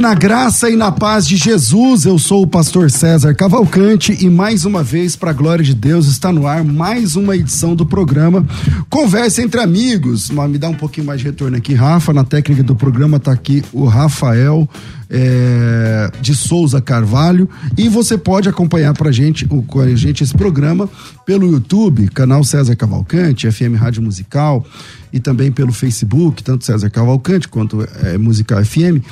Na graça e na paz de Jesus. Eu sou o pastor César Cavalcante e mais uma vez, para a glória de Deus, está no ar mais uma edição do programa Conversa entre Amigos. Me dá um pouquinho mais de retorno aqui, Rafa. Na técnica do programa está aqui o Rafael é, de Souza Carvalho. E você pode acompanhar pra gente, com a gente esse programa pelo YouTube, canal César Cavalcante, FM Rádio Musical e também pelo Facebook, tanto César Cavalcante quanto é, Musical FM.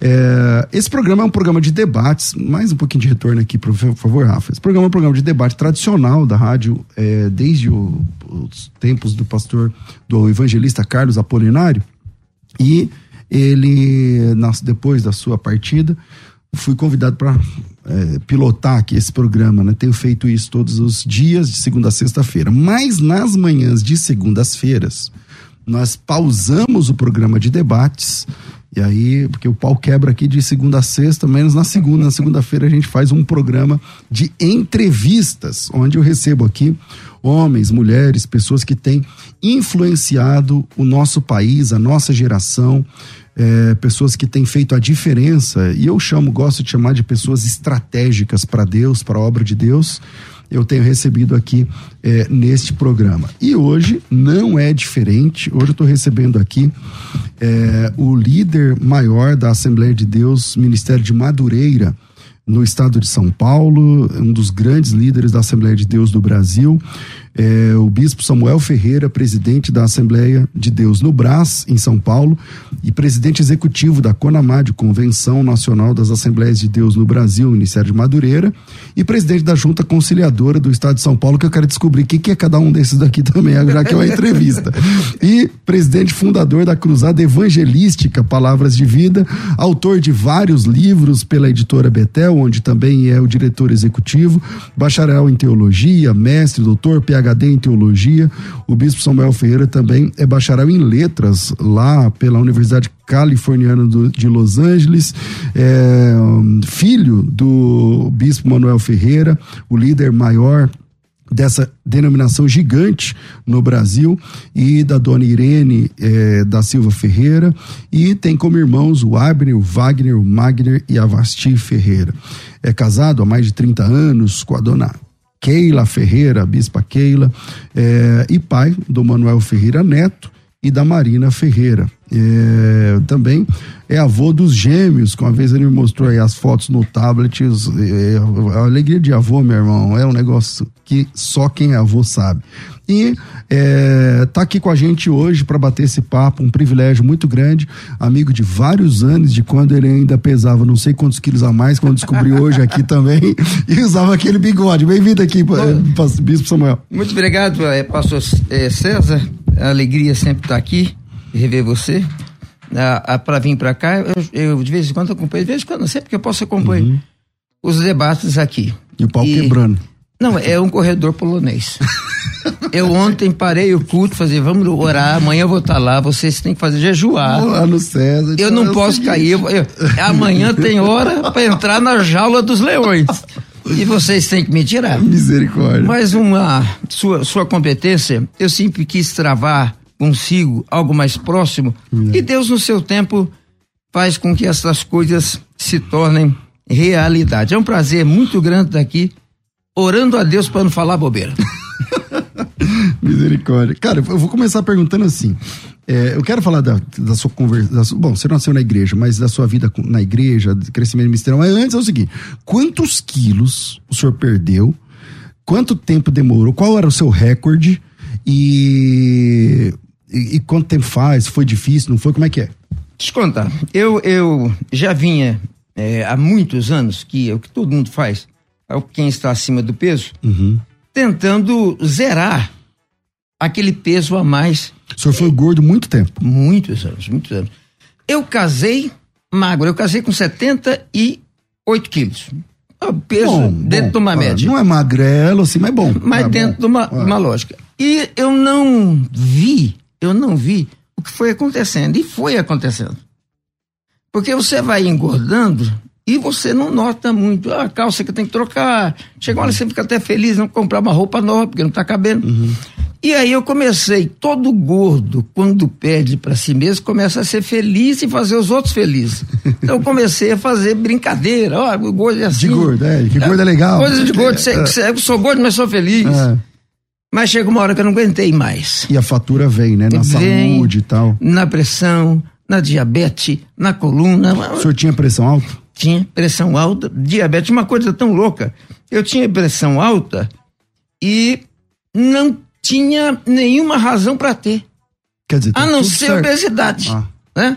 É, esse programa é um programa de debates, mais um pouquinho de retorno aqui, por favor, Rafa. Esse programa é um programa de debate tradicional da rádio, é, desde o, os tempos do pastor, do evangelista Carlos Apolinário. E ele, nas, depois da sua partida, fui convidado para é, pilotar aqui esse programa, né? Tenho feito isso todos os dias, de segunda a sexta-feira. Mas nas manhãs de segundas-feiras, nós pausamos o programa de debates. E aí, porque o pau quebra aqui de segunda a sexta, menos na segunda. Na segunda-feira a gente faz um programa de entrevistas, onde eu recebo aqui homens, mulheres, pessoas que têm influenciado o nosso país, a nossa geração, é, pessoas que têm feito a diferença, e eu chamo, gosto de chamar de pessoas estratégicas para Deus, para a obra de Deus. Eu tenho recebido aqui é, neste programa. E hoje não é diferente. Hoje eu estou recebendo aqui é, o líder maior da Assembleia de Deus, Ministério de Madureira, no estado de São Paulo, um dos grandes líderes da Assembleia de Deus do Brasil é, o bispo Samuel Ferreira, presidente da Assembleia de Deus no Brás, em São Paulo, e presidente executivo da CONAMAD, Convenção Nacional das Assembleias de Deus no Brasil, Ministério de Madureira, e presidente da Junta Conciliadora do Estado de São Paulo, que eu quero descobrir o que, que é cada um desses daqui também, já que é uma entrevista. E presidente fundador da Cruzada Evangelística Palavras de Vida, autor de vários livros pela editora Betel, onde também é o diretor executivo, bacharel em teologia, mestre, doutor, PhD PhD em teologia. O bispo Samuel Ferreira também é bacharel em letras lá pela Universidade Californiana do, de Los Angeles, é, filho do bispo Manuel Ferreira, o líder maior dessa denominação gigante no Brasil e da dona Irene eh, da Silva Ferreira e tem como irmãos o Abner, o Wagner, o Magner e a Vasti Ferreira. É casado há mais de 30 anos com a dona Keila Ferreira, bispa Keila, é, e pai do Manuel Ferreira Neto e da Marina Ferreira. É, também é avô dos gêmeos, que uma vez ele me mostrou aí as fotos no tablet. É, a alegria de avô, meu irmão, é um negócio que só quem é avô sabe. E é, tá aqui com a gente hoje para bater esse papo, um privilégio muito grande, amigo de vários anos, de quando ele ainda pesava não sei quantos quilos a mais, quando descobri hoje aqui também, e usava aquele bigode. Bem-vindo aqui, Bom, Bispo Samuel. Muito obrigado, é, pastor é, César. A alegria sempre estar tá aqui, rever você. para vir para cá, eu, eu, de vez em quando acompanho, de vez em quando, sempre que eu posso acompanhar uhum. os debates aqui. E o pau e, quebrando. Não, é um corredor polonês. Eu ontem parei o culto, fazer, vamos orar, amanhã eu vou estar tá lá, vocês têm que fazer jejuar. Lá no César. Eu não é posso cair. Eu, eu, amanhã tem hora para entrar na jaula dos leões. E vocês têm que me tirar. Misericórdia. Mas uma sua, sua competência, eu sempre quis travar consigo algo mais próximo. Hum. E Deus, no seu tempo, faz com que essas coisas se tornem realidade. É um prazer muito grande estar aqui orando a Deus para não falar bobeira. Misericórdia. Cara, eu vou começar perguntando assim. É, eu quero falar da, da sua conversa. Bom, você nasceu na igreja, mas da sua vida na igreja, crescimento ministerial. Mas antes é o seguinte: quantos quilos o senhor perdeu? Quanto tempo demorou? Qual era o seu recorde? E, e, e quanto tempo faz? Foi difícil? Não foi? Como é que é? Eu contar. Eu, eu já vinha é, há muitos anos, que é o que todo mundo faz, quem está acima do peso, uhum. tentando zerar aquele peso a mais. O senhor foi gordo muito tempo? Muitos anos, muitos anos. Eu casei magro, eu casei com 78 quilos. O peso bom, dentro bom, de uma média. Não é magrelo assim, mas é bom. Mas é dentro bom. de uma, uma lógica. E eu não vi, eu não vi o que foi acontecendo. E foi acontecendo. Porque você vai engordando e você não nota muito. Ah, a calça que tem que trocar. Chega uma você fica até feliz não comprar uma roupa nova, porque não está cabendo. Uhum. E aí eu comecei, todo gordo, quando pede para si mesmo, começa a ser feliz e fazer os outros felizes. Então eu comecei a fazer brincadeira, ó, oh, o gordo é assim. De gordo, é, que gordo é legal. Coisa de gordo, é. eu sou gordo, mas sou feliz. É. Mas chega uma hora que eu não aguentei mais. E a fatura vem, né? Na vem, saúde e tal. Na pressão, na diabetes, na coluna. O senhor tinha pressão alta? Tinha pressão alta, diabetes, uma coisa tão louca. Eu tinha pressão alta e não tinha nenhuma razão para ter. Quer dizer, tá a não ser certo. obesidade. Ah. Né?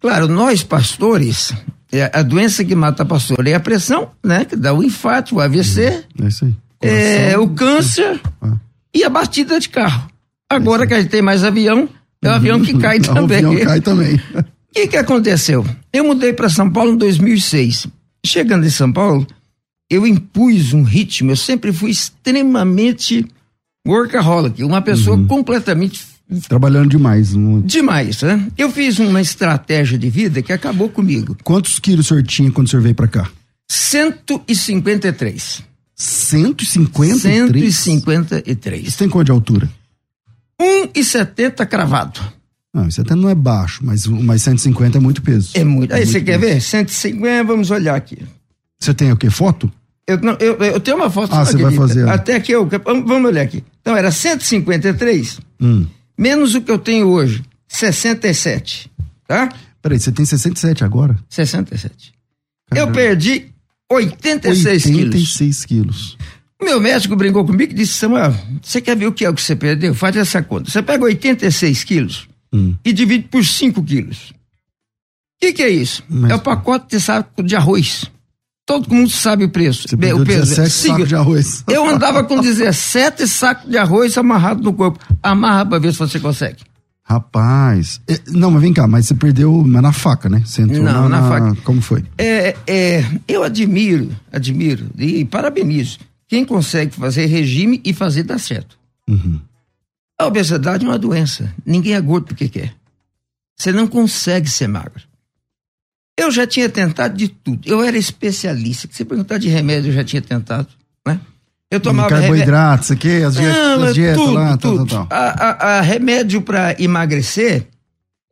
Claro, nós pastores, é, a doença que mata pastor é a pressão, né? Que dá o infarto, o AVC, é, isso aí. É o câncer ah. e a batida de carro. Agora que a gente tem mais avião, é o avião que cai também. O avião cai também. O que, que aconteceu? Eu mudei para São Paulo em 2006. Chegando em São Paulo, eu impus um ritmo. Eu sempre fui extremamente workaholic, uma pessoa uhum. completamente trabalhando demais. Demais, né? Eu fiz uma estratégia de vida que acabou comigo. Quantos quilos o senhor tinha quando o senhor veio para cá? 153. 153? 153. Você tem quanto de altura? 1,70 cravado. Não, isso até não é baixo, mas, mas 150 é muito peso. É muito. Aí é você quer ver? 150, vamos olhar aqui. Você tem o quê? Foto? Eu, não, eu, eu tenho uma foto. Ah, você vai fazer. Até que eu. Vamos olhar aqui. Então, era 153, hum. menos o que eu tenho hoje, 67. Tá? Peraí, você tem 67 agora? 67. Caramba. Eu perdi 86, 86 quilos. quilos. O meu médico brincou comigo e disse: Samuel, você quer ver o que é o que você perdeu? Faz essa conta. Você pega 86 quilos hum. e divide por 5 quilos. O que, que, é isso? Mas... É o pacote de saco de arroz. Todo mundo sabe o preço. Você o peso. 17 sacos de arroz. Eu andava com 17 sacos de arroz amarrado no corpo. Amarra pra ver se você consegue. Rapaz. É, não, mas vem cá, mas você perdeu na faca, né? Você entrou não, na, na faca. Como foi? É, é, eu admiro, admiro e parabenizo quem consegue fazer regime e fazer dar certo. Uhum. A obesidade é uma doença. Ninguém é gordo porque quer. Você não consegue ser magro. Eu já tinha tentado de tudo. Eu era especialista. Se perguntar de remédio, eu já tinha tentado, né? Eu tomava carboidratos, aqui, as, diet Não, as dietas tudo, lá, tudo. Tal, tal, tal. A, a, a remédio para emagrecer,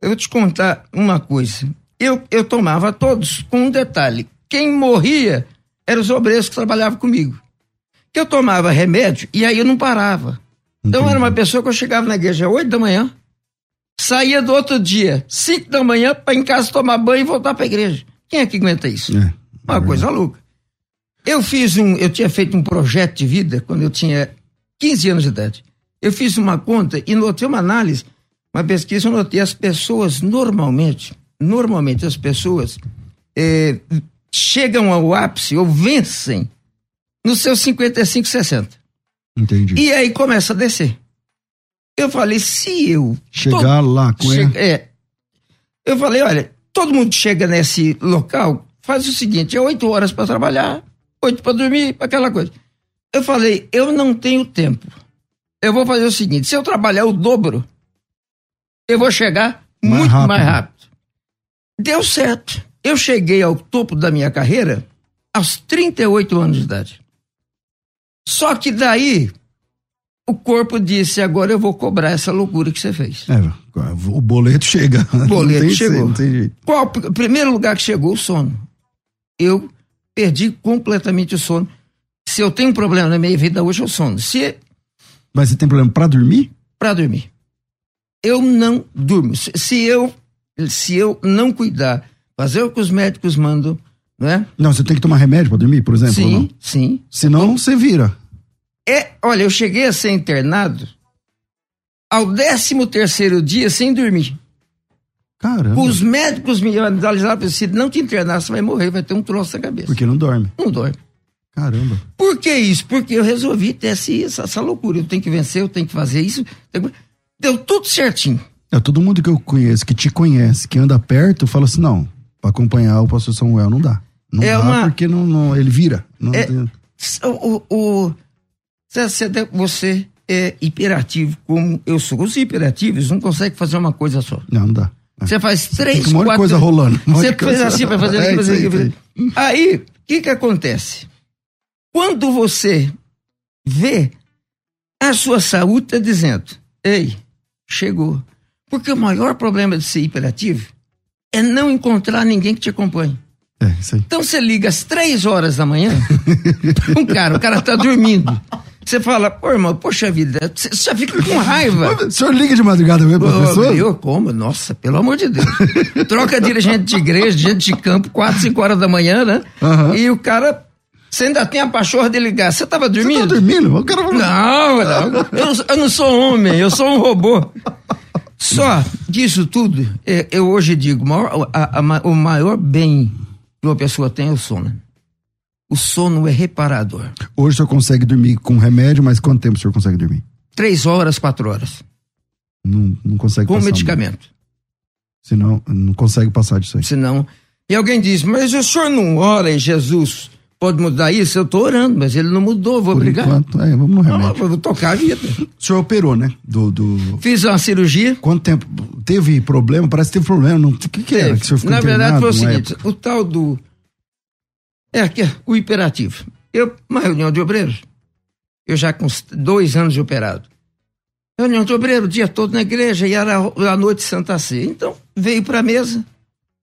eu vou te contar uma coisa. Eu, eu tomava todos, com um detalhe. Quem morria eram os obreiros que trabalhavam comigo. Que eu tomava remédio e aí eu não parava. Então Entendi. era uma pessoa que eu chegava na igreja às 8 da manhã, saía do outro dia, 5 da manhã, para em casa tomar banho e voltar para a igreja. Quem é que aguenta isso? É, uma é coisa louca. Eu fiz um, eu tinha feito um projeto de vida quando eu tinha 15 anos de idade. Eu fiz uma conta e notei uma análise, uma pesquisa, eu notei as pessoas normalmente, normalmente as pessoas é, chegam ao ápice ou vencem nos seus 55, 60. Entendi. E aí começa a descer. Eu falei, se eu. Chegar todo, lá com che É. Eu falei, olha, todo mundo chega nesse local, faz o seguinte: é oito horas para trabalhar, oito para dormir, aquela coisa. Eu falei, eu não tenho tempo. Eu vou fazer o seguinte: se eu trabalhar o dobro, eu vou chegar mais muito rápido. mais rápido. Deu certo. Eu cheguei ao topo da minha carreira aos 38 anos de idade. Só que daí o corpo disse: agora eu vou cobrar essa loucura que você fez. É, o boleto chega. O boleto chegou. Qual o primeiro lugar que chegou? O sono. Eu perdi completamente o sono. Se eu tenho um problema na minha vida hoje, é o sono. Se... Mas você tem problema para dormir? Para dormir. Eu não durmo. Se eu, se eu não cuidar, fazer o que os médicos mandam, não é? Não, você tem que tomar remédio para dormir, por exemplo? Sim, sim. Senão você vira. É, olha, eu cheguei a ser internado ao 13 terceiro dia sem dormir. Caramba. Os médicos me analisaram e se não te internar, você vai morrer, vai ter um troço na cabeça. Porque não dorme. Não dorme. Caramba. Por que isso? Porque eu resolvi ter essa, essa loucura. Eu tenho que vencer, eu tenho que fazer isso. Deu tudo certinho. É, todo mundo que eu conheço, que te conhece, que anda perto, fala assim: não, para acompanhar o pastor Samuel não dá. Não é dá uma... porque não, não, ele vira. Não é, tem... o, o, você é hiperativo como eu sou. Os hiperativos não conseguem fazer uma coisa só. Não, não dá. Você faz três, um quatro... coisa rolando. Você fez assim para fazer... É, fazer, fazer. Aí, o que que acontece? Quando você vê a sua saúde está dizendo, ei, chegou. Porque o maior problema de ser hiperativo é não encontrar ninguém que te acompanhe. É. Então você liga às três horas da manhã, um cara, o cara tá dormindo. Você fala, pô, irmão, poxa vida, você já fica com raiva. O senhor liga de madrugada mesmo, professor? Eu como? Nossa, pelo amor de Deus. Troca dirigente de igreja, gente de campo, quatro, cinco horas da manhã, né? Uhum. E o cara, você ainda tem a pachorra de ligar. Você tava dormindo? Você tá dormindo? O cara... Não, não. Eu, eu não sou homem, eu sou um robô. Só disso tudo, é, eu hoje digo, maior, a, a, o maior bem que uma pessoa tem é o sono. O sono é reparador. Hoje o senhor consegue dormir com remédio, mas quanto tempo o senhor consegue dormir? Três horas, quatro horas. Não, não consegue Com medicamento. Senão, não consegue passar disso aí. Senão. E alguém diz, mas o senhor não ora em Jesus? Pode mudar isso? Eu estou orando, mas ele não mudou, vou Por brigar. Enquanto, é, vamos no remédio. Não, vou tocar a vida. O senhor operou, né? Do, do... Fiz uma cirurgia. Quanto tempo? Teve problema? Parece que teve problema. Não... O que, que era que o senhor ficou Na verdade foi o seguinte, época? o tal do é aqui, o hiperativo. Eu, uma reunião de obreiros, eu já com dois anos de operado. Reunião de obreiros, o dia todo na igreja, e era a noite Santa Ceia. Então, veio para a mesa.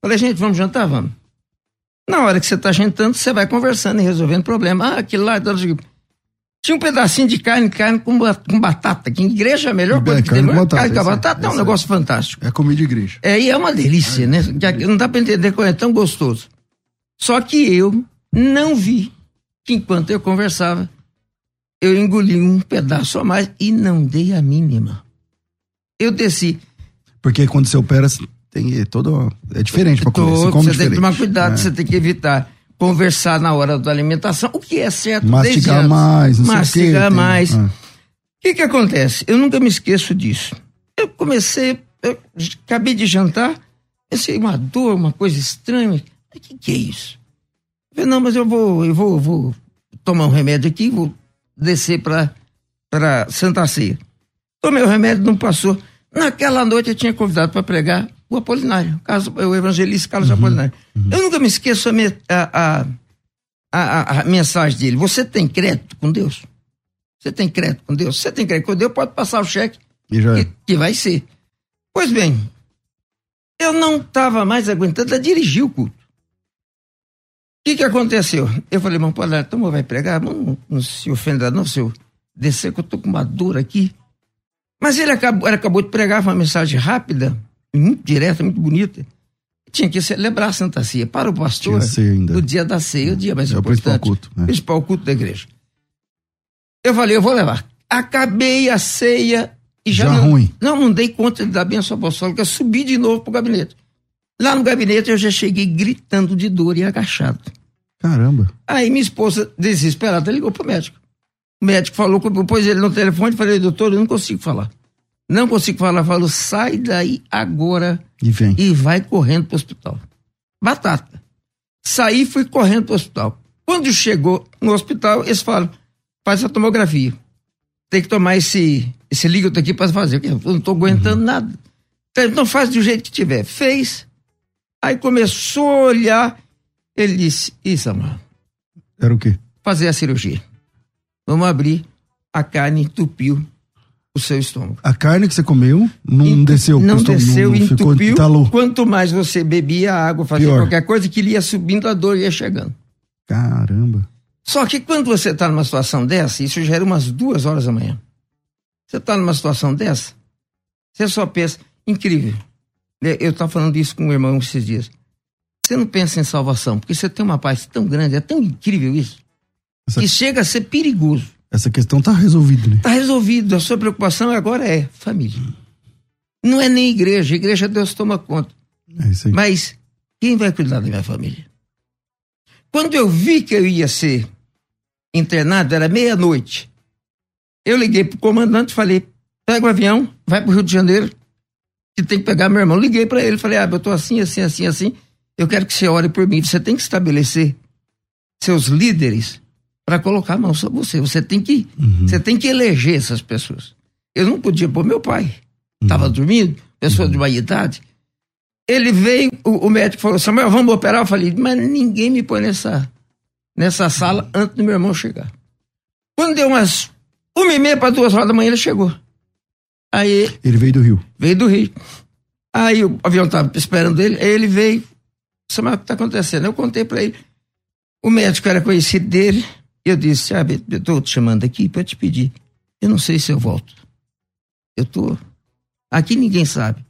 Falei, gente, vamos jantar? Vamos. Na hora que você está jantando, você vai conversando e resolvendo problema. Ah, aquilo lá. Tinha um pedacinho de carne, carne com, com batata, que em igreja é a melhor coisa que carne tem. Com batata, carne com esse, batata é um negócio fantástico. É comida de igreja. É, e é uma delícia, né? Não dá para entender como é tão gostoso. Só que eu não vi que enquanto eu conversava, eu engoli um pedaço a mais e não dei a mínima. Eu desci. Porque quando você opera, tem todo. É diferente para comer. Você, come você diferente. tem que tomar cuidado, É. você tem que evitar conversar na hora da alimentação, o que é certo Mastigar mais, não sei o quê, Mastigar mais. O ah. que que acontece? Eu nunca me esqueço disso. Eu comecei, eu acabei de jantar, pensei, uma dor, uma coisa estranha. O que que é isso? Eu falei, não, mas eu vou, eu vou, vou tomar um remédio aqui, vou descer para para Santa Ceia. Tomei o remédio, não passou. Naquela noite eu tinha convidado para pregar o Apolinário, caso, o evangelista Carlos Apolinário. Eu nunca me esqueço a, me- a- a- a- mensagem dele. Você tem crédito com Deus? Você tem crédito com Deus? Você tem crédito com Deus, pode passar o cheque E já é. que, que vai ser. Pois bem, eu não estava mais aguentando a dirigir o culto. O que, que aconteceu? Eu falei, irmão, pode então vai pregar, não, não se ofenda não, se eu descer que eu tô com uma dor aqui. Mas ele acabou, ele acabou de pregar foi uma mensagem rápida, muito direta, muito bonita. Tinha que celebrar a Santa Ceia para o pastor Tinha ceia ainda. no dia da ceia, o dia mais É o principal importante. culto, né? Principal culto da igreja. Eu falei, eu vou levar. Acabei a ceia e já, Já não, ruim. não, não dei conta da benção apostólica, subi de novo pro gabinete. Lá no gabinete eu já cheguei gritando de dor e agachado. Caramba. Aí minha esposa, desesperada, ligou pro médico. O médico falou, pôs ele no telefone, falei, doutor, eu não consigo falar. Não consigo falar. Falou, sai daí agora E vem. e vai correndo pro hospital. Batata. Saí e fui correndo pro hospital. Quando chegou no hospital, eles falam, faz a tomografia. Tem que tomar esse, esse líquido aqui para fazer, porque eu não tô aguentando nada. Então faz do jeito que tiver. Fez. Aí começou a olhar. Ele disse, isso, amor, Era o quê? fazer a cirurgia. Vamos abrir. A carne entupiu o seu estômago. A carne que você comeu não Entu- desceu. Não custou- desceu, não ficou, entupiu. entalou. Quanto mais você bebia água, fazia Pior. qualquer coisa, que ele ia subindo, a dor ia chegando. Caramba. Só que quando você está numa situação dessa, isso já era umas duas horas da manhã. Você está numa situação dessa, você só pensa, incrível. Né, Eu estava falando isso com o irmão esses dias. Você não pensa em salvação, porque você tem uma paz tão grande, é tão incrível isso, Essa, que chega a ser perigoso. essa questão tá resolvida, né? Está resolvido. A sua preocupação agora é família. Não é nem igreja. Igreja Deus toma conta. É isso aí. Mas quem vai cuidar da minha família? Quando eu vi que eu ia ser internado, era meia-noite. Eu liguei pro comandante e falei: pega o avião, vai pro Rio de Janeiro, que tem que pegar meu irmão. Liguei para ele, falei: ah, eu tô assim, assim, assim, assim. Eu quero que você ore por mim. Você tem que estabelecer seus líderes para colocar a mão sobre você. Você tem que, você tem que eleger essas pessoas. Eu não podia pôr meu pai. Estava dormindo, pessoa de uma idade. Ele veio, o, o médico falou: Samuel, vamos operar? Eu falei: mas ninguém me põe nessa, nessa sala antes do meu irmão chegar. Quando deu umas uma e meia para duas horas da manhã, ele chegou. Aí Ele veio do Rio. veio do Rio. Aí o avião estava esperando ele, aí ele veio. Samuel, o que está acontecendo? Eu contei para ele. O médico era conhecido dele. Eu disse: Sabe, eu estou te chamando aqui para te pedir. Eu não sei se eu volto. Eu tô. Aqui ninguém sabe.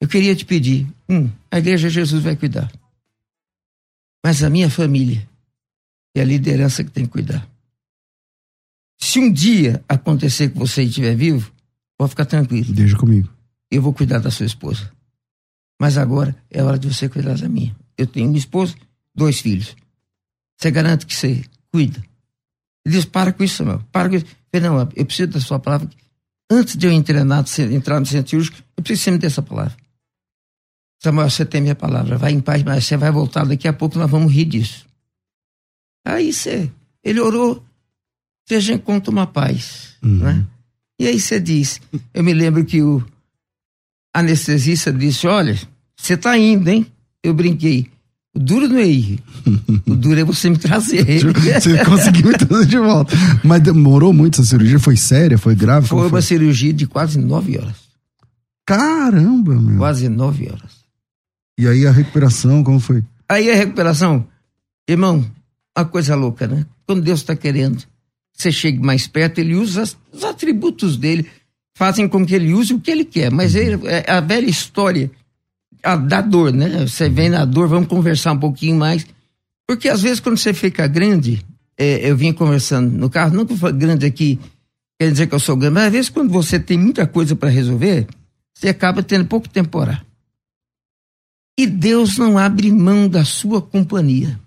Eu queria te pedir: um, a igreja Jesus vai cuidar. Mas a minha família é a liderança que tem que cuidar. Se um dia acontecer que você estiver vivo, pode ficar tranquilo. Deixa comigo. Eu vou cuidar da sua esposa. Mas agora é hora de você cuidar da minha. Eu tenho uma esposa, dois filhos. Você garante que você cuida? Ele diz: para com isso, Samuel. Para com isso. Eu falei, não, eu preciso da sua palavra. Antes de eu entrar, na- entrar no centro cirúrgico, eu preciso que você me dê essa palavra. Samuel, você tem minha palavra. Vai em paz, mas você vai voltar daqui a pouco, nós vamos rir disso. Aí você, ele orou, seja encontra uma paz. Né? E aí você diz, eu me lembro que o anestesista disse, olha, você tá indo, hein? Eu brinquei. O duro não é ir. O duro é você me trazer. Você conseguiu me trazer de volta. Mas demorou muito essa cirurgia? Foi séria? Foi grave? Foi Como uma cirurgia de quase nove horas. Caramba, meu. Quase nove horas. E aí a recuperação, como foi? Aí a recuperação, Irmão, uma coisa louca, né? Quando Deus está querendo você chegue mais perto, ele usa os atributos dele, fazem com que ele use o que ele quer. Mas ele, é a velha história a, da dor, né? Você vem na dor, vamos conversar um pouquinho mais. Porque às vezes quando você fica grande, é, eu vim conversando no carro, não que eu for grande aqui, quer dizer que eu sou grande, mas às vezes quando você tem muita coisa para resolver, você acaba tendo pouco tempo para orar. E Deus não abre mão da sua companhia.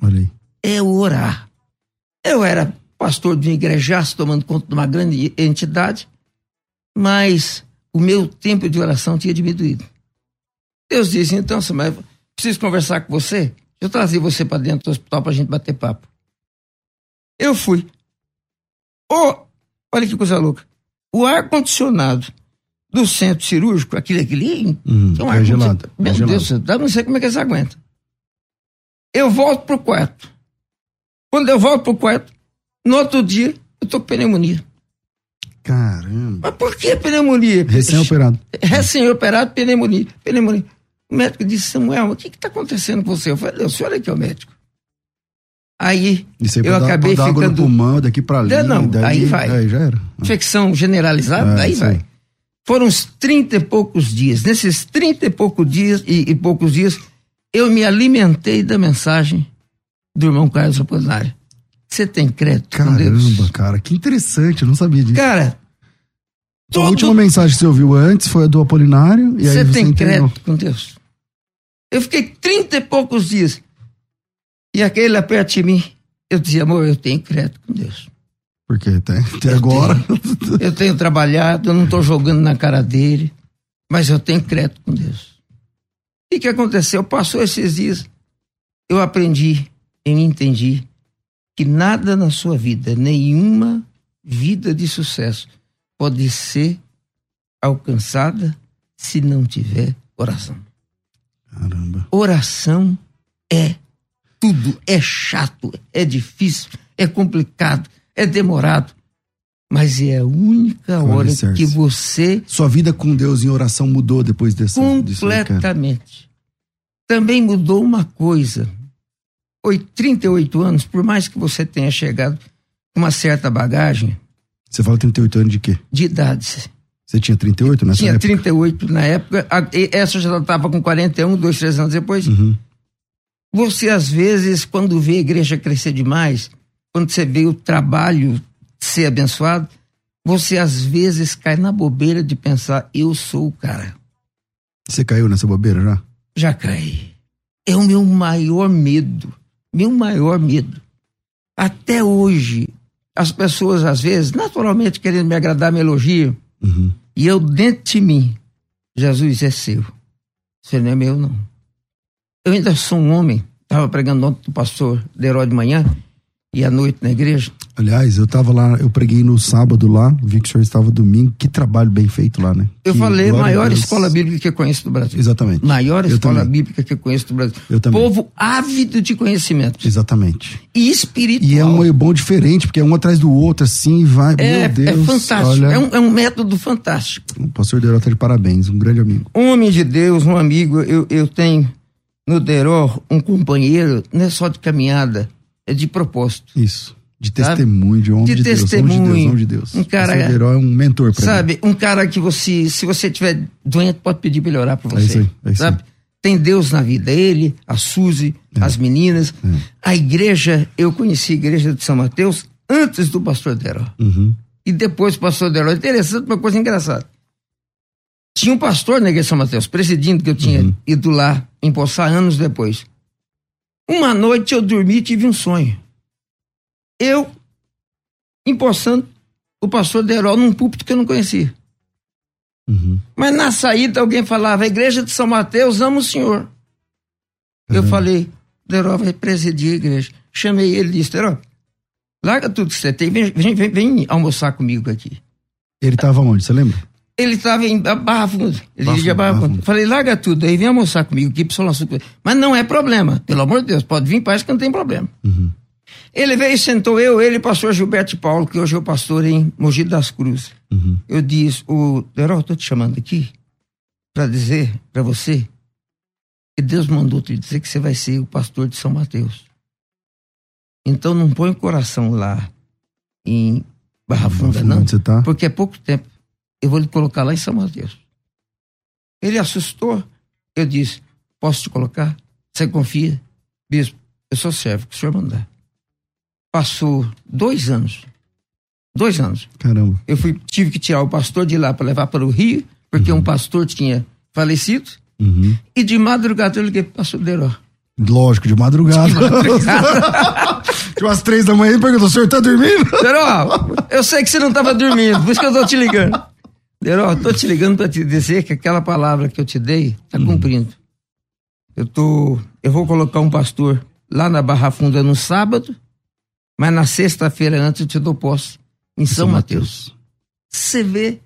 Olha aí. É orar. Eu era pastor de uma igrejaço tomando conta de uma grande entidade, mas o meu tempo de oração tinha diminuído. Deus disse, então, Samuel, preciso conversar com você. Deixa eu trazer você para dentro do hospital para a gente bater papo. Eu fui. Oh, olha que coisa louca. O ar-condicionado do centro cirúrgico, aquele, aquele, hum, é um ar gelado. Meu é Deus, eu não sei como é que eles aguentam. Eu volto pro quarto. Quando eu volto pro quarto, no outro dia, eu tô com pneumonia. Caramba. Mas por que pneumonia? Recém-operado. Recém-operado, pneumonia. Pneumonia. O médico disse, Samuel, o que está acontecendo com você? Eu falei, o senhor é que é o médico. Aí, aí eu acabei dar ficando... pulmão, daqui para ali. Não, daí, aí vai. Aí já era. Infecção generalizada, é, aí sim. vai. Foram uns trinta e poucos dias. Nesses trinta e poucos dias, e, e poucos dias, eu me alimentei da mensagem do irmão Carlos Apolinário. Você tem crédito Caramba, com Deus? cara, que interessante, eu não sabia disso. Cara, todo... a última mensagem que você ouviu antes foi a do Apolinário e você aí você tem entendeu. crédito com Deus? Eu fiquei trinta e poucos dias e aquele lá perto de mim, eu dizia, amor, eu tenho crédito com Deus. Porque até, até agora. Tenho, eu tenho trabalhado, eu não estou jogando na cara dele, mas eu tenho crédito com Deus. E o que aconteceu? Passou esses dias, eu aprendi, eu entendi que nada na sua vida, nenhuma vida de sucesso, pode ser alcançada se não tiver oração. Caramba. Oração é tudo, é chato, é difícil, é complicado, é demorado, mas é a única hora que você. Sua vida com Deus em oração mudou depois dessa. Completamente. Também mudou uma coisa 38 anos, por mais que você tenha chegado com uma certa bagagem. Você fala 38 anos de quê? De idade. Você tinha 38 nessa tinha época? Tinha 38 na época. essa já estava com 41, dois, três anos depois. Uhum. Você, às vezes, quando vê a igreja crescer demais, quando você vê o trabalho ser abençoado, você, às vezes, cai na bobeira de pensar: eu sou o cara. Você caiu nessa bobeira já? Já caí. É o meu maior medo meu maior medo. Até hoje, as pessoas, às vezes, naturalmente querendo me agradar, me elogiam. Uhum. E eu, dentro de mim, Jesus é seu. Você não é meu, não. Eu ainda sou um homem. Estava pregando ontem do pastor Deró de manhã e à noite na igreja. Aliás, eu estava lá, eu preguei no sábado lá, vi que o senhor estava domingo. Que trabalho bem feito lá, né? Eu que falei, maior escola bíblica que eu conheço do Brasil. Exatamente. Maior eu escola também. bíblica que eu conheço do Brasil. Eu também. Povo ávido de conhecimento. Exatamente. E espiritual. E é um meio bom diferente, porque é um atrás do outro, assim, vai. É, meu Deus. é fantástico. Olha, é, um, é um método fantástico. O pastor Deró tá de parabéns, um grande amigo. Homem de Deus, um amigo, eu, eu tenho no Deró um companheiro, não é só de caminhada, é de propósito. Isso. De testemunho, de homem de, de, testemunho, Deus. Homem de Deus, homem de Deus. Um cara. Esse é um mentor pra Sabe, mim. um cara que você, se você tiver doente, pode pedir pra ele orar por É você. isso aí, é isso sabe? aí. Tem Deus na vida. Ele, a Suzy, É. as meninas. É. A igreja, eu conheci a igreja de São Mateus antes do pastor Deró. Uhum. E depois do pastor Deró. Interessante, uma coisa engraçada. Tinha um pastor na igreja de São Mateus, presidindo, que eu tinha Uhum. ido lá empossar anos depois. Uma noite eu dormi e tive um sonho. Eu empossando o pastor Derol num púlpito que eu não conhecia. Uhum. Mas na saída alguém falava, a igreja de São Mateus ama o senhor. Eu Uhum. falei, Derol vai presidir a igreja. Chamei ele e disse, Derol, larga tudo que você tem, vem, vem, vem, vem almoçar comigo aqui. Ele tava onde, você lembra? Ele estava em Barra Funda. Ele Barra dirigia Funda, Barra Barra Funda. Funda. Falei, larga tudo aí, vem almoçar comigo aqui Sul. Mas não é problema, pelo amor de Deus, pode vir, parece que não tem problema. Uhum. Ele veio e sentou eu, ele pastor Gilberto Paulo, que hoje é o pastor em Mogi das Cruzes. Uhum. Eu disse, o Derol, tô te chamando aqui para dizer para você que Deus mandou te dizer que você vai ser o pastor de São Mateus. Então não põe o coração lá em Barra Funda, não. Você tá? Porque é pouco tempo. Eu vou lhe colocar lá em São Mateus. Ele assustou. Eu disse: Posso te colocar? Você confia? Bispo, eu sou servo, que o senhor mandar. Passou dois anos. Dois anos. Caramba. Eu fui, tive que tirar o pastor de lá para levar para o Rio, porque um pastor tinha falecido. Uhum. E de madrugada eu liguei para o pastor Deró. Lógico, de madrugada. De umas três da manhã e perguntou: o senhor tá dormindo? Deró, eu sei que você não estava dormindo, por isso que eu tô te ligando. Deró, tô te ligando para te dizer que aquela palavra que eu te dei tá cumprindo. Eu tô, eu vou colocar um pastor lá na Barra Funda no sábado, mas na sexta-feira antes eu te dou posse em São, Mateus. Você vê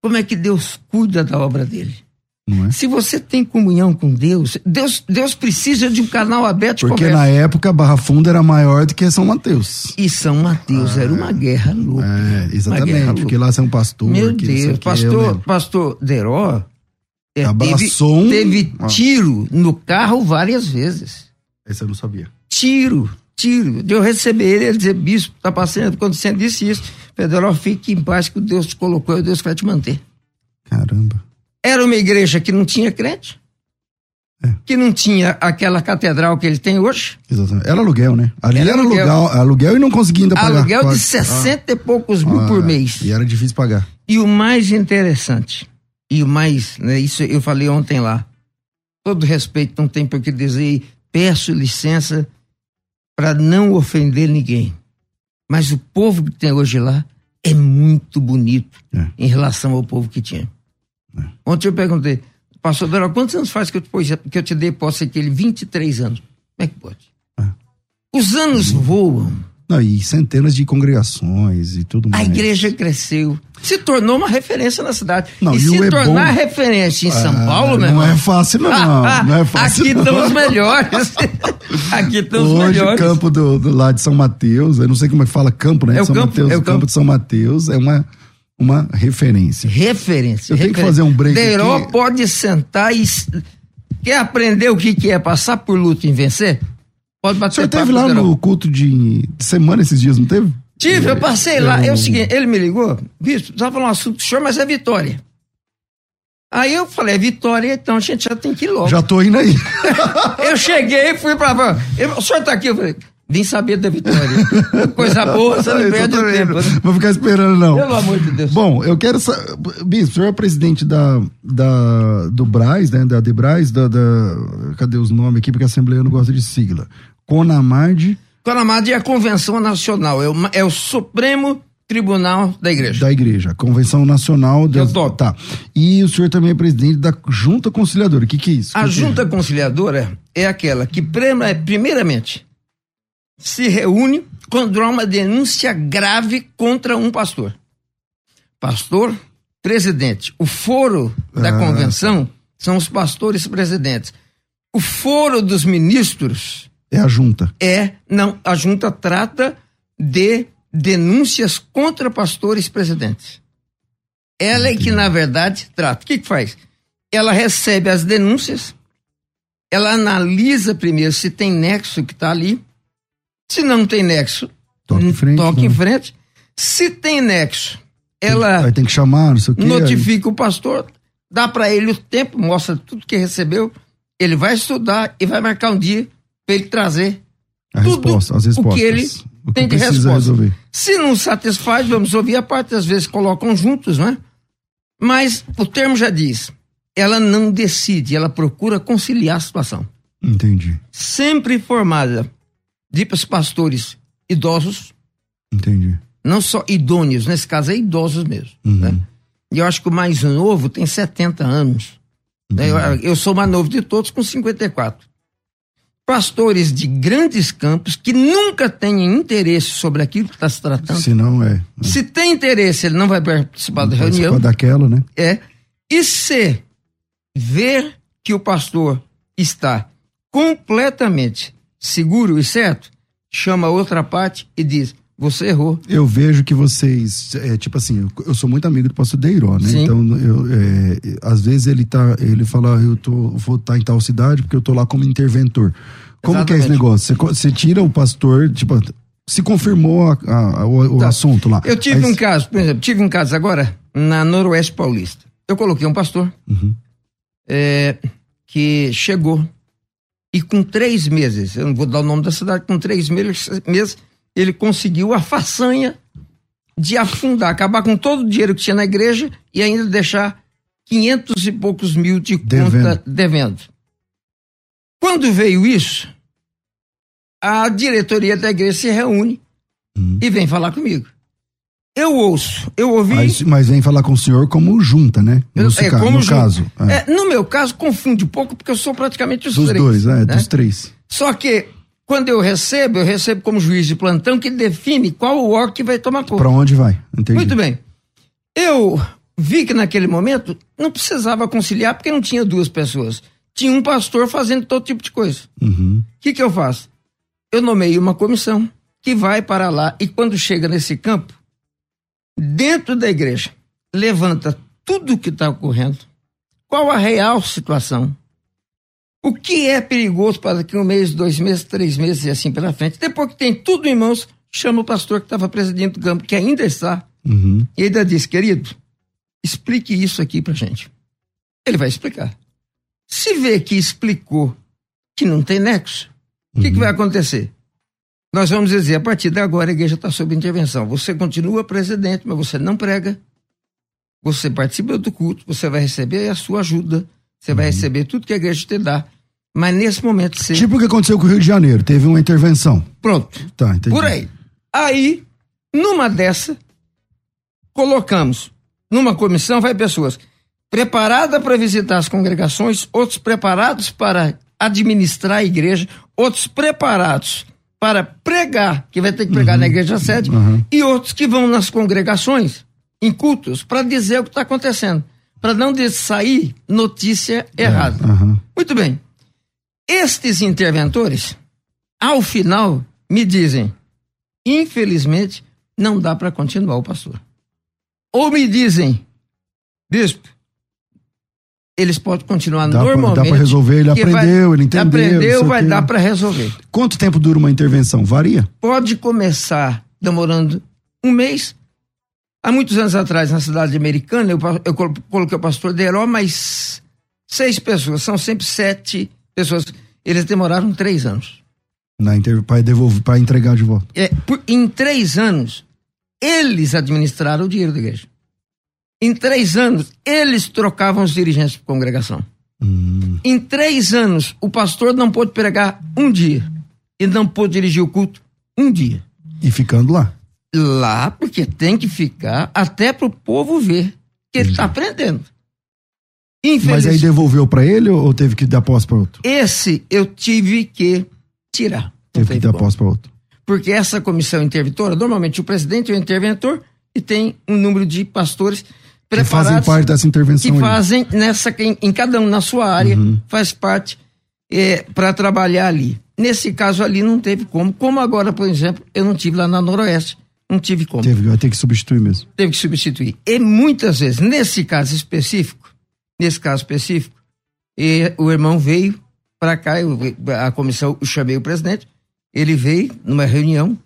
como é que Deus cuida da obra dele. É? Se você tem comunhão com Deus, Deus, Deus precisa de um canal aberto de Porque conversa. na época a Barra Funda era maior do que São Mateus. E São Mateus era uma guerra louca. É, guerra exatamente. louca. Porque lá você é um pastor. Meu Deus, eu pastor, lembro. pastor Deró é, teve, Abraçou um- teve Ah. tiro no carro várias vezes. Esse eu não sabia. Tiro, tiro. De eu receber ele, ele dizer, bispo, tá passando. Quando você disse isso, Deró, fique em paz que Deus te colocou e Deus vai te manter. Caramba. Era uma igreja que não tinha crente, É. que não tinha aquela catedral que ele tem hoje. Exatamente. Era aluguel, né? Ali Era era, aluguel. aluguel. aluguel e não conseguia ainda pagar. Aluguel de quase. 60 e poucos mil Ah, por mês. E era difícil pagar. E o mais interessante, e o mais, né, isso eu falei ontem lá, todo respeito, não tem por que dizer, peço licença para não ofender ninguém. Mas o povo que tem hoje lá é muito bonito É. em relação ao povo que tinha. Ontem eu perguntei, pastor Dora, quantos anos faz que eu, que eu te dei posse aquele? 23 anos. Como é que pode? É. Os anos voam. Não, e centenas de congregações e tudo A mais. igreja cresceu, se tornou uma referência na cidade. Não, e e se é tornar bom- referência em São Ah, Paulo, meu Não irmão. é fácil, não. ah, não é fácil. aqui não. estão os melhores. aqui estão os Hoje melhores. o campo do, do lá de São Mateus, eu não sei como é que fala campo, né? É de o São campo, Mateus, é o o campo campo. de São Mateus é uma, uma referência. Referência. Eu tenho que referência. fazer um break Deiró aqui. pode sentar e. Quer aprender o que, que é passar por luta e vencer? Pode O bater senhor papo teve lá no culto de, de semana esses dias, não teve? Tive, eu passei lá. É o seguinte, ele me ligou, bispo, precisava falar um assunto do senhor, mas é Vitória. Aí eu falei, é Vitória, então a gente já tem que ir logo. Já tô indo aí. Eu cheguei fui pra. Eu, o senhor tá aqui? Eu falei, vim saber da Vitória. Coisa boa, você não tô perde o tempo. né? Vou ficar esperando, não. Pelo amor de Deus. Bom, eu quero saber. Bispo, o senhor é presidente da, da, do Braz, né? Da Debraz, da, da. Cadê os nomes aqui? Porque a Assembleia não gosta de sigla. Conamard Conamad é a Convenção Nacional, é o, é o Supremo Tribunal da Igreja. da Igreja, Convenção Nacional. Eu topo. Tá. E o senhor também é presidente da Junta Conciliadora. O que, que é isso? A Que que é? Junta Conciliadora é aquela que, prema- primeiramente, se reúne quando há uma denúncia grave contra um pastor. Pastor, presidente. O foro da Ah. convenção são os pastores presidentes. O foro dos ministros É a Junta. é, não, a junta trata de denúncias contra pastores presidentes. Ela é que, na verdade, trata. O que, que faz? Ela recebe as denúncias, ela analisa primeiro se tem nexo que está ali. Se não tem nexo, Toca em frente, toca né? em frente. Se tem nexo, ela Aí tem que chamar, não sei o quê. notifica o pastor, dá para ele o tempo, mostra tudo que recebeu, ele vai estudar e vai marcar um dia para ele trazer aí a tudo resposta, as o respostas. que ele O que tem de resposta. resolver. Se não satisfaz, vamos ouvir a parte, às vezes colocam juntos, né? Mas o termo já diz, ela não decide, ela procura conciliar a situação. Entendi, Sempre formada de pastores idosos, entendi. não só idôneos, nesse caso é idosos mesmo. Uhum. Né? E eu acho que o mais novo tem 70 anos. né? Eu, eu sou o mais novo de todos, com 54. Pastores de grandes campos que nunca têm interesse sobre aquilo que está se tratando. Se não, é. Se tem interesse, ele não vai participar da Participar reunião. daquela, né? É. E se ver que o pastor está completamente seguro e certo, chama a outra parte e diz: Você errou. Eu vejo que vocês, é, tipo assim, eu, sou muito amigo do pastor Deiró, né? Sim. Então, eu, é, às vezes ele tá, ele fala, eu tô, vou estar em tal cidade porque eu tô lá como interventor. Como Exatamente. que é esse negócio? Você, você, tira o pastor, tipo, se confirmou a, a, o, tá. assunto lá. Eu tive Aí, um caso, por exemplo, tive um caso agora na Noroeste Paulista. Eu coloquei um pastor uhum. é, que chegou e com três meses, eu não vou dar o nome da cidade, com três meses, ele conseguiu a façanha de afundar, acabar com todo o dinheiro que tinha na igreja e ainda deixar quinhentos e poucos mil de devendo. conta devendo. Quando veio isso, a diretoria da igreja se reúne hum. e vem falar comigo. Eu ouço, eu ouvi. Mas, mas vem falar com o senhor como junta, né? No, é, como no caso. É. É, no meu caso, confunde um pouco, porque eu sou praticamente os dos três. Dos dois, é, né? dos três. Só que, quando eu recebo, eu recebo como juiz de plantão que define qual o órgão que vai tomar conta. Para onde vai? Entendi. Muito bem. Eu vi que naquele momento não precisava conciliar porque não tinha duas pessoas. Tinha um pastor fazendo todo tipo de coisa. O uhum. que, que eu faço? Eu nomeio uma comissão que vai para lá e quando chega nesse campo, dentro da igreja, levanta tudo o que está ocorrendo, qual a real situação, o que é perigoso para daqui um mês, dois meses, três meses e assim pela frente. Depois que tem tudo em mãos, chama o pastor que estava presidindo o campo, que ainda está, uhum. e ainda diz, querido, explique isso aqui para gente. Ele vai explicar. Se vê que explicou que não tem nexo, o uhum. que, que vai acontecer? Nós vamos dizer, a partir de agora a igreja está sob intervenção. Você continua presidente, mas você não prega. Você participa do culto, você vai receber a sua ajuda, você uhum. vai receber tudo que a igreja te dá. Mas nesse momento você. Tipo o que aconteceu com o Rio de Janeiro, teve uma intervenção. Pronto. Tá, entendi. Por aí. Aí, numa dessa, colocamos numa comissão, vai pessoas preparadas para visitar as congregações, outros preparados para administrar a igreja, outros preparados para pregar, que vai ter que pregar uhum. na igreja sede, uhum. e outros que vão nas congregações, em cultos, para dizer o que está acontecendo, para não sair notícia é, errada. É, uhum. Muito bem. Estes interventores, ao final, me dizem: infelizmente, não dá para continuar o pastor. Ou me dizem, bispo, eles podem continuar dá normalmente. Pra, dá para resolver, ele aprendeu, vai, ele entendeu. Aprendeu, vai dar para resolver. Quanto tempo dura uma intervenção? Varia? Pode começar demorando um mês. Há muitos anos atrás, na cidade americana, eu, eu coloquei o pastor Deró, mas seis pessoas, são sempre sete pessoas. Eles demoraram três anos. Para devolver, para entregar de volta. É, por, em três anos, eles administraram o dinheiro da igreja. Em três anos, eles trocavam os dirigentes de congregação. Hum. Em três anos, o pastor não pôde pregar um dia. E não pôde dirigir o culto um dia. E ficando lá? Lá, porque tem que ficar até para o povo ver que ele está aprendendo. Mas aí devolveu para ele ou teve que dar posse para outro? Esse eu tive que tirar. Teve que dar posse para outro. Porque essa comissão interventora, normalmente o presidente é o interventor e tem um número de pastores que fazem parte dessa intervenção. Que fazem nessa, em, em, cada um na sua área, uhum. faz parte é, para trabalhar ali. Nesse caso ali não teve como. Como agora, por exemplo, eu não tive lá na Noroeste. Não tive como. Teve, vai ter que substituir mesmo. Teve que substituir. E muitas vezes, nesse caso específico, nesse caso específico, e, o irmão veio para cá, eu, a comissão, eu chamei o presidente, ele veio numa reunião,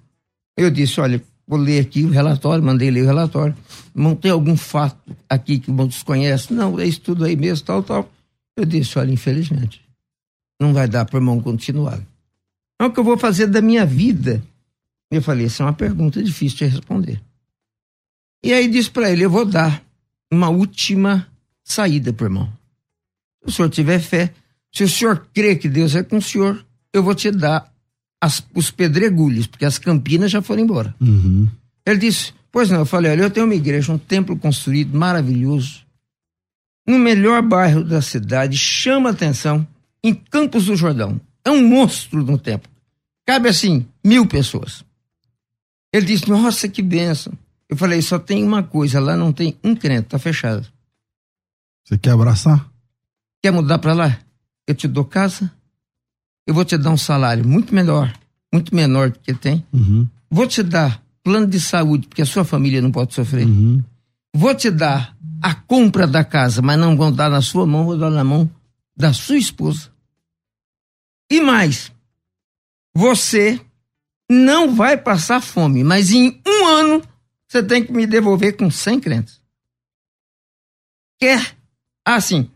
eu disse, olha, vou ler aqui o relatório, mandei ler o relatório. Não tem algum fato aqui que muitos conhecem? Não, é isso tudo aí mesmo, tal, tal. Eu disse, olha, infelizmente, não vai dar para o irmão continuar. É o que eu vou fazer da minha vida. Eu falei, essa é uma pergunta difícil de responder. E aí disse para ele, eu vou dar uma última saída para o irmão. Se o senhor tiver fé, se o senhor crê que Deus é com o senhor, eu vou te dar as, os pedregulhos, porque as campinas já foram embora. Uhum. Ele disse: Pois não, eu falei: Olha, eu tenho uma igreja, um templo construído maravilhoso, no melhor bairro da cidade, chama atenção, em Campos do Jordão. É um monstro de um templo. Cabe assim, mil pessoas. Ele disse: Nossa, que benção. Eu falei: Só tem uma coisa, lá não tem um crente, tá fechado. Você quer abraçar? Quer mudar para lá? Eu te dou casa, eu vou te dar um salário muito melhor, muito menor do que tem. Uhum. Vou te dar plano de saúde, porque a sua família não pode sofrer. Uhum. Vou te dar a compra da casa, mas não vou dar na sua mão, vou dar na mão da sua esposa. E mais, você não vai passar fome, mas em um ano você tem que me devolver com 100 crentes. Quer? Assim,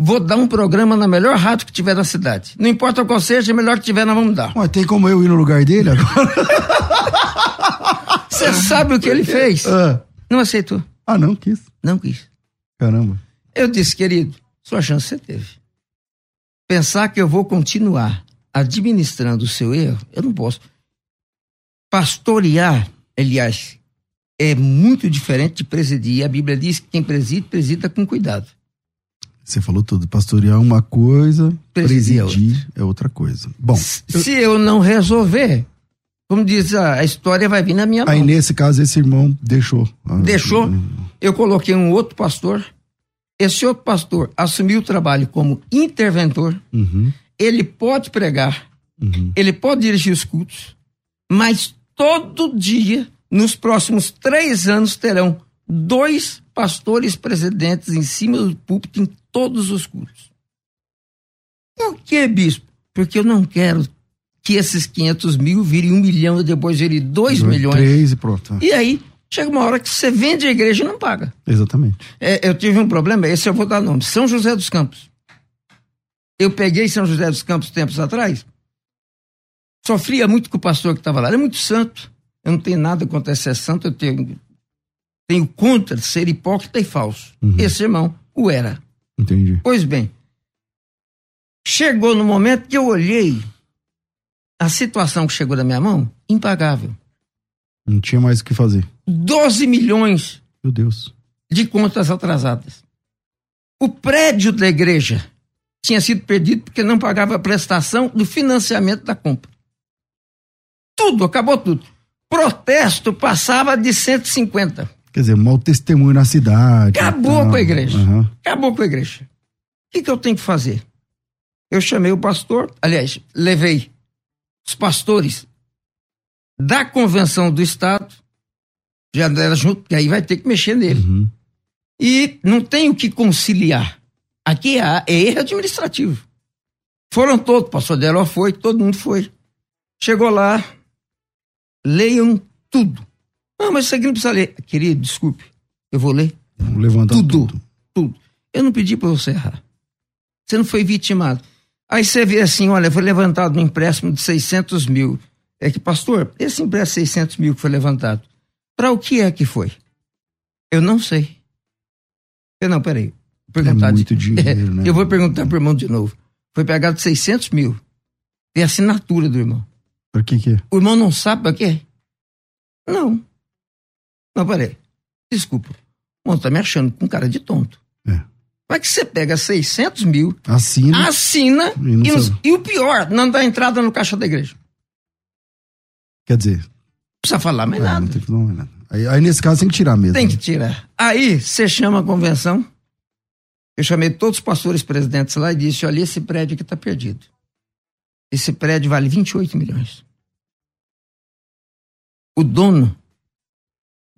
vou dar um programa na melhor rádio que tiver na cidade. Não importa qual seja, a melhor que tiver, nós vamos dar. Ué, tem como eu ir no lugar dele agora? Você sabe o que ele fez? Ah. Não aceitou. ah, não quis. Não quis. Caramba. Eu disse, querido, sua chance você teve. Pensar que eu vou continuar administrando o seu erro, eu não posso. Pastorear, aliás, é muito diferente de presidir. A Bíblia diz que quem preside, presida com cuidado. Você falou tudo. Pastorear é uma coisa, Presidir é presidir é outra coisa. Bom, Se eu não resolver, como diz a, história, vai vir na minha mão. aí nesse caso esse irmão deixou. Ah, Deixou, eu coloquei um outro pastor. Esse outro pastor assumiu o trabalho como interventor. Uhum, Ele pode pregar, uhum. ele pode dirigir os cultos, mas todo dia, nos próximos três anos, terão dois pastores presidentes em cima do púlpito em todos os cultos. Por que, bispo? Porque eu não quero que esses 500 mil virem um milhão e depois virem dois milhões. Três e pronto. E aí, chega uma hora que você vende a igreja e não paga. Exatamente. É, eu tive um problema, esse eu vou dar nome, São José dos Campos. Eu peguei São José dos Campos tempos atrás, sofria muito com o pastor que estava lá, ele é muito santo. Eu não tenho nada contra ser santo, eu tenho, tenho contra ser hipócrita e falso. Uhum. Esse irmão o era. Entendi. Pois bem, chegou no momento que eu olhei a situação que chegou na minha mão, impagável. Não tinha mais o que fazer. 12 milhões Meu Deus. de contas atrasadas. O prédio da igreja tinha sido perdido porque não pagava a prestação do financiamento da compra. Tudo, acabou tudo. Protesto passava de 150. Quer dizer, mau testemunho na cidade. Acabou com a igreja. Aham. Acabou com a igreja. O que, que eu tenho que fazer? Eu chamei o pastor, aliás, levei os pastores da convenção do Estado, já era junto, que aí vai ter que mexer nele. Uhum. E não tem o que conciliar. Aqui é, é erro administrativo. Foram todos, o pastor Deló foi, todo mundo foi. Chegou lá, leiam tudo. Não, mas isso aqui não precisa ler. Querido, desculpe, eu vou ler Vamos levantar tudo, tudo. tudo. Eu não pedi para você errar. Você não foi vitimado. Aí você vê assim, olha, foi levantado um empréstimo de 600 mil. É que, pastor, esse empréstimo de 600 mil que foi levantado, para o que é que foi? Eu não sei. Eu não, peraí. Vou Perguntar É de- muito dinheiro, né? Eu vou perguntar pro irmão de novo. Foi pegado 600 mil. Tem assinatura do irmão. Pra que que é? O irmão não sabe para quê? Não. Não, peraí. Desculpa. O irmão tá me achando com cara de tonto. É. É que você pega 600 mil, Assina. assina E não e, nos- e o pior, não dá entrada no caixa da igreja. Não Quer dizer, precisa falar mais é, nada. não tem que, não, é nada. Aí, aí nesse caso tem que tirar mesmo. Tem que tirar. Aí você chama a convenção. Eu chamei todos os pastores presidentes lá e disse: olha, esse prédio aqui está perdido. Esse prédio vale 28 milhões. O dono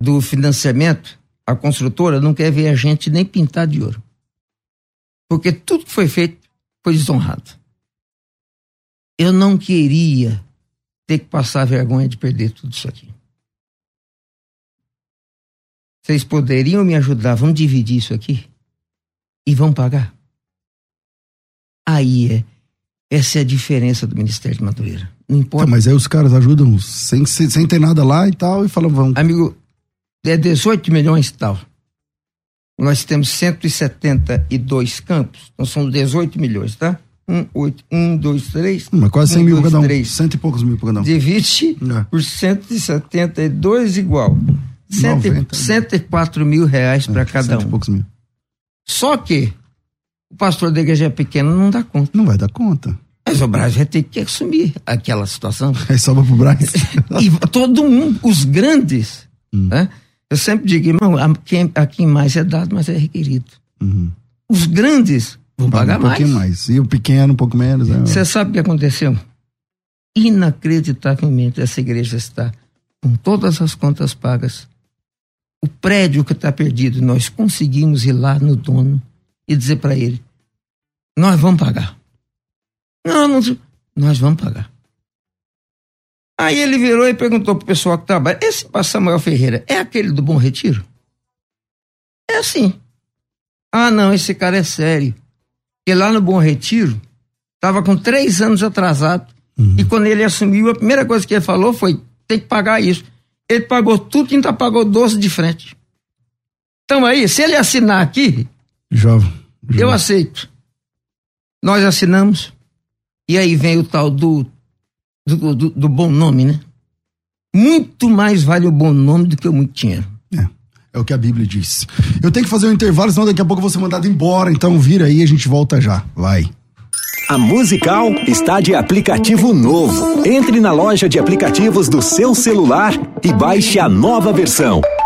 do financiamento, a construtora, não quer ver a gente nem pintar de ouro. Porque tudo que foi feito foi desonrado. Eu não queria ter que passar vergonha de perder tudo isso aqui. Vocês poderiam me ajudar? Vamos dividir isso aqui? E vão pagar? Aí é. Essa é a diferença do Ministério de Madureira. Não importa. Tá, mas aí os caras ajudam sem, sem, sem ter nada lá e tal, e falam, vamos. Amigo, é 18 milhões e tal. Nós temos 172 campos, então são 18 milhões, tá? Um, oito, um, dois, três. Mas quase 100 um, mil dois, cada um. três. Cento e poucos mil cada um. Divide É. por 172 igual. Cento e- 90. 104 mil reais para É, cada cento e um. poucos mil. Só que o pastor da igreja pequena não dá conta. Não vai dar conta. Mas o Brasil vai ter que assumir aquela situação. Aí sobra pro Braz. e todo mundo, os grandes, Hum. né? Eu sempre digo, irmão, a quem, a quem mais é dado, mais é requerido. Uhum. Os grandes vão Paga pagar um pouquinho mais. mais. E o pequeno um pouco menos. é. Você sabe o que aconteceu? Inacreditavelmente, essa igreja está com todas as contas pagas. O prédio que está perdido, nós conseguimos ir lá no dono e dizer para ele: nós vamos pagar. Não, não, nós vamos pagar. Aí ele virou e perguntou pro pessoal que trabalha: esse Samuel Ferreira é aquele do Bom Retiro? É assim. Ah, não, esse cara é sério. Porque lá no Bom Retiro, estava com três anos atrasado. Uhum. E quando ele assumiu, a primeira coisa que ele falou foi: tem que pagar isso. Ele pagou tudo, ainda pagou 12 de frente. Então aí, se ele assinar aqui, jovem. eu aceito. Nós assinamos. E aí vem o tal do do, do, do, bom nome, né? Muito mais vale o bom nome do que o muito dinheiro. É. É o que a Bíblia diz. Eu tenho que fazer um intervalo, senão daqui a pouco eu vou ser mandado embora. Então vira aí, a gente volta já. Vai. A Musical está de aplicativo novo. Entre na loja de aplicativos do seu celular e baixe a nova versão.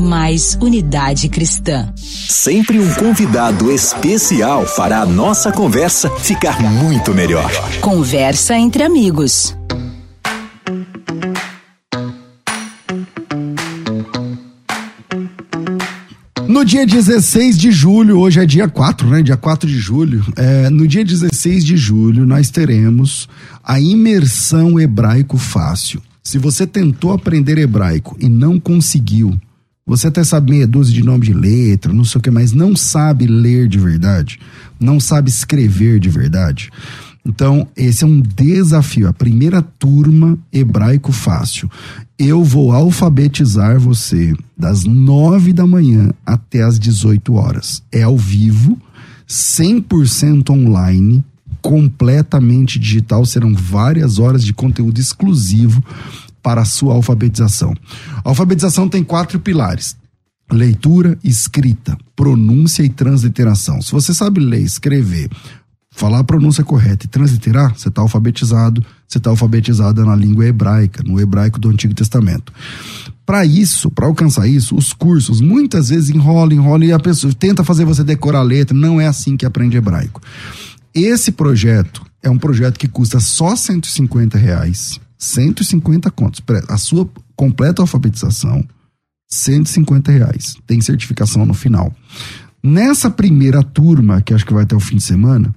mais unidade cristã. Sempre um convidado especial fará a nossa conversa ficar muito melhor. Conversa entre amigos. No dia 16 de julho, hoje é dia 4, né? Dia 4 de julho. É, no dia 16 de julho, nós teremos a imersão hebraico fácil. Se você tentou aprender hebraico e não conseguiu, você até sabe meia dúzia de nome de letra, não sei o que, mas não sabe ler de verdade, não sabe escrever de verdade. Então, esse é um desafio. A primeira turma hebraico fácil. Eu vou alfabetizar você das nove da manhã até as 18 horas. É ao vivo, 100% online, completamente digital. Serão várias horas de conteúdo exclusivo para a sua alfabetização. A alfabetização tem quatro pilares: leitura, escrita, pronúncia e transliteração. Se você sabe ler, escrever, falar a pronúncia correta e transliterar, você está alfabetizado, você está alfabetizada na língua hebraica, no hebraico do Antigo Testamento. Para isso, para alcançar isso, os cursos muitas vezes enrolam, enrolam e a pessoa tenta fazer você decorar a letra. Não é assim que aprende hebraico. Esse projeto é um projeto que custa só 150 reais 150 contos. A sua completa alfabetização, 150 reais. Tem certificação no final. Nessa primeira turma, que acho que vai até o fim de semana,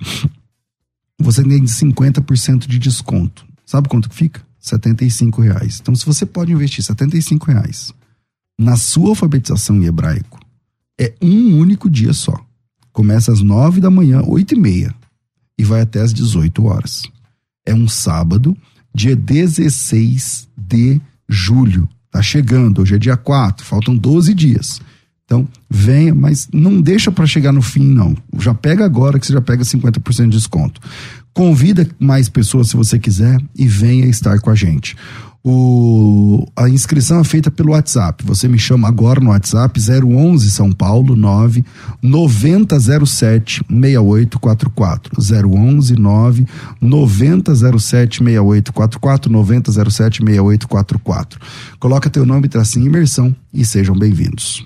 você tem 50% de desconto. Sabe quanto que fica? 75 reais. Então, se você pode investir 75 reais na sua alfabetização em hebraico, é um único dia só. Começa às 9 da manhã, 8 e meia, e vai até às 18 horas. É um sábado dia 16 de julho. Tá chegando, hoje é dia 4, faltam 12 dias. Então, venha, mas não deixa para chegar no fim, não. Já pega agora que você já pega 50% de desconto. Convida mais pessoas se você quiser e venha estar com a gente. O, a inscrição é feita pelo WhatsApp. Você me chama agora no WhatsApp 011 São Paulo 9 9007 6844 011 9 9007 6844 9007 6844. Coloca teu nome, tracinho imersão e sejam bem-vindos.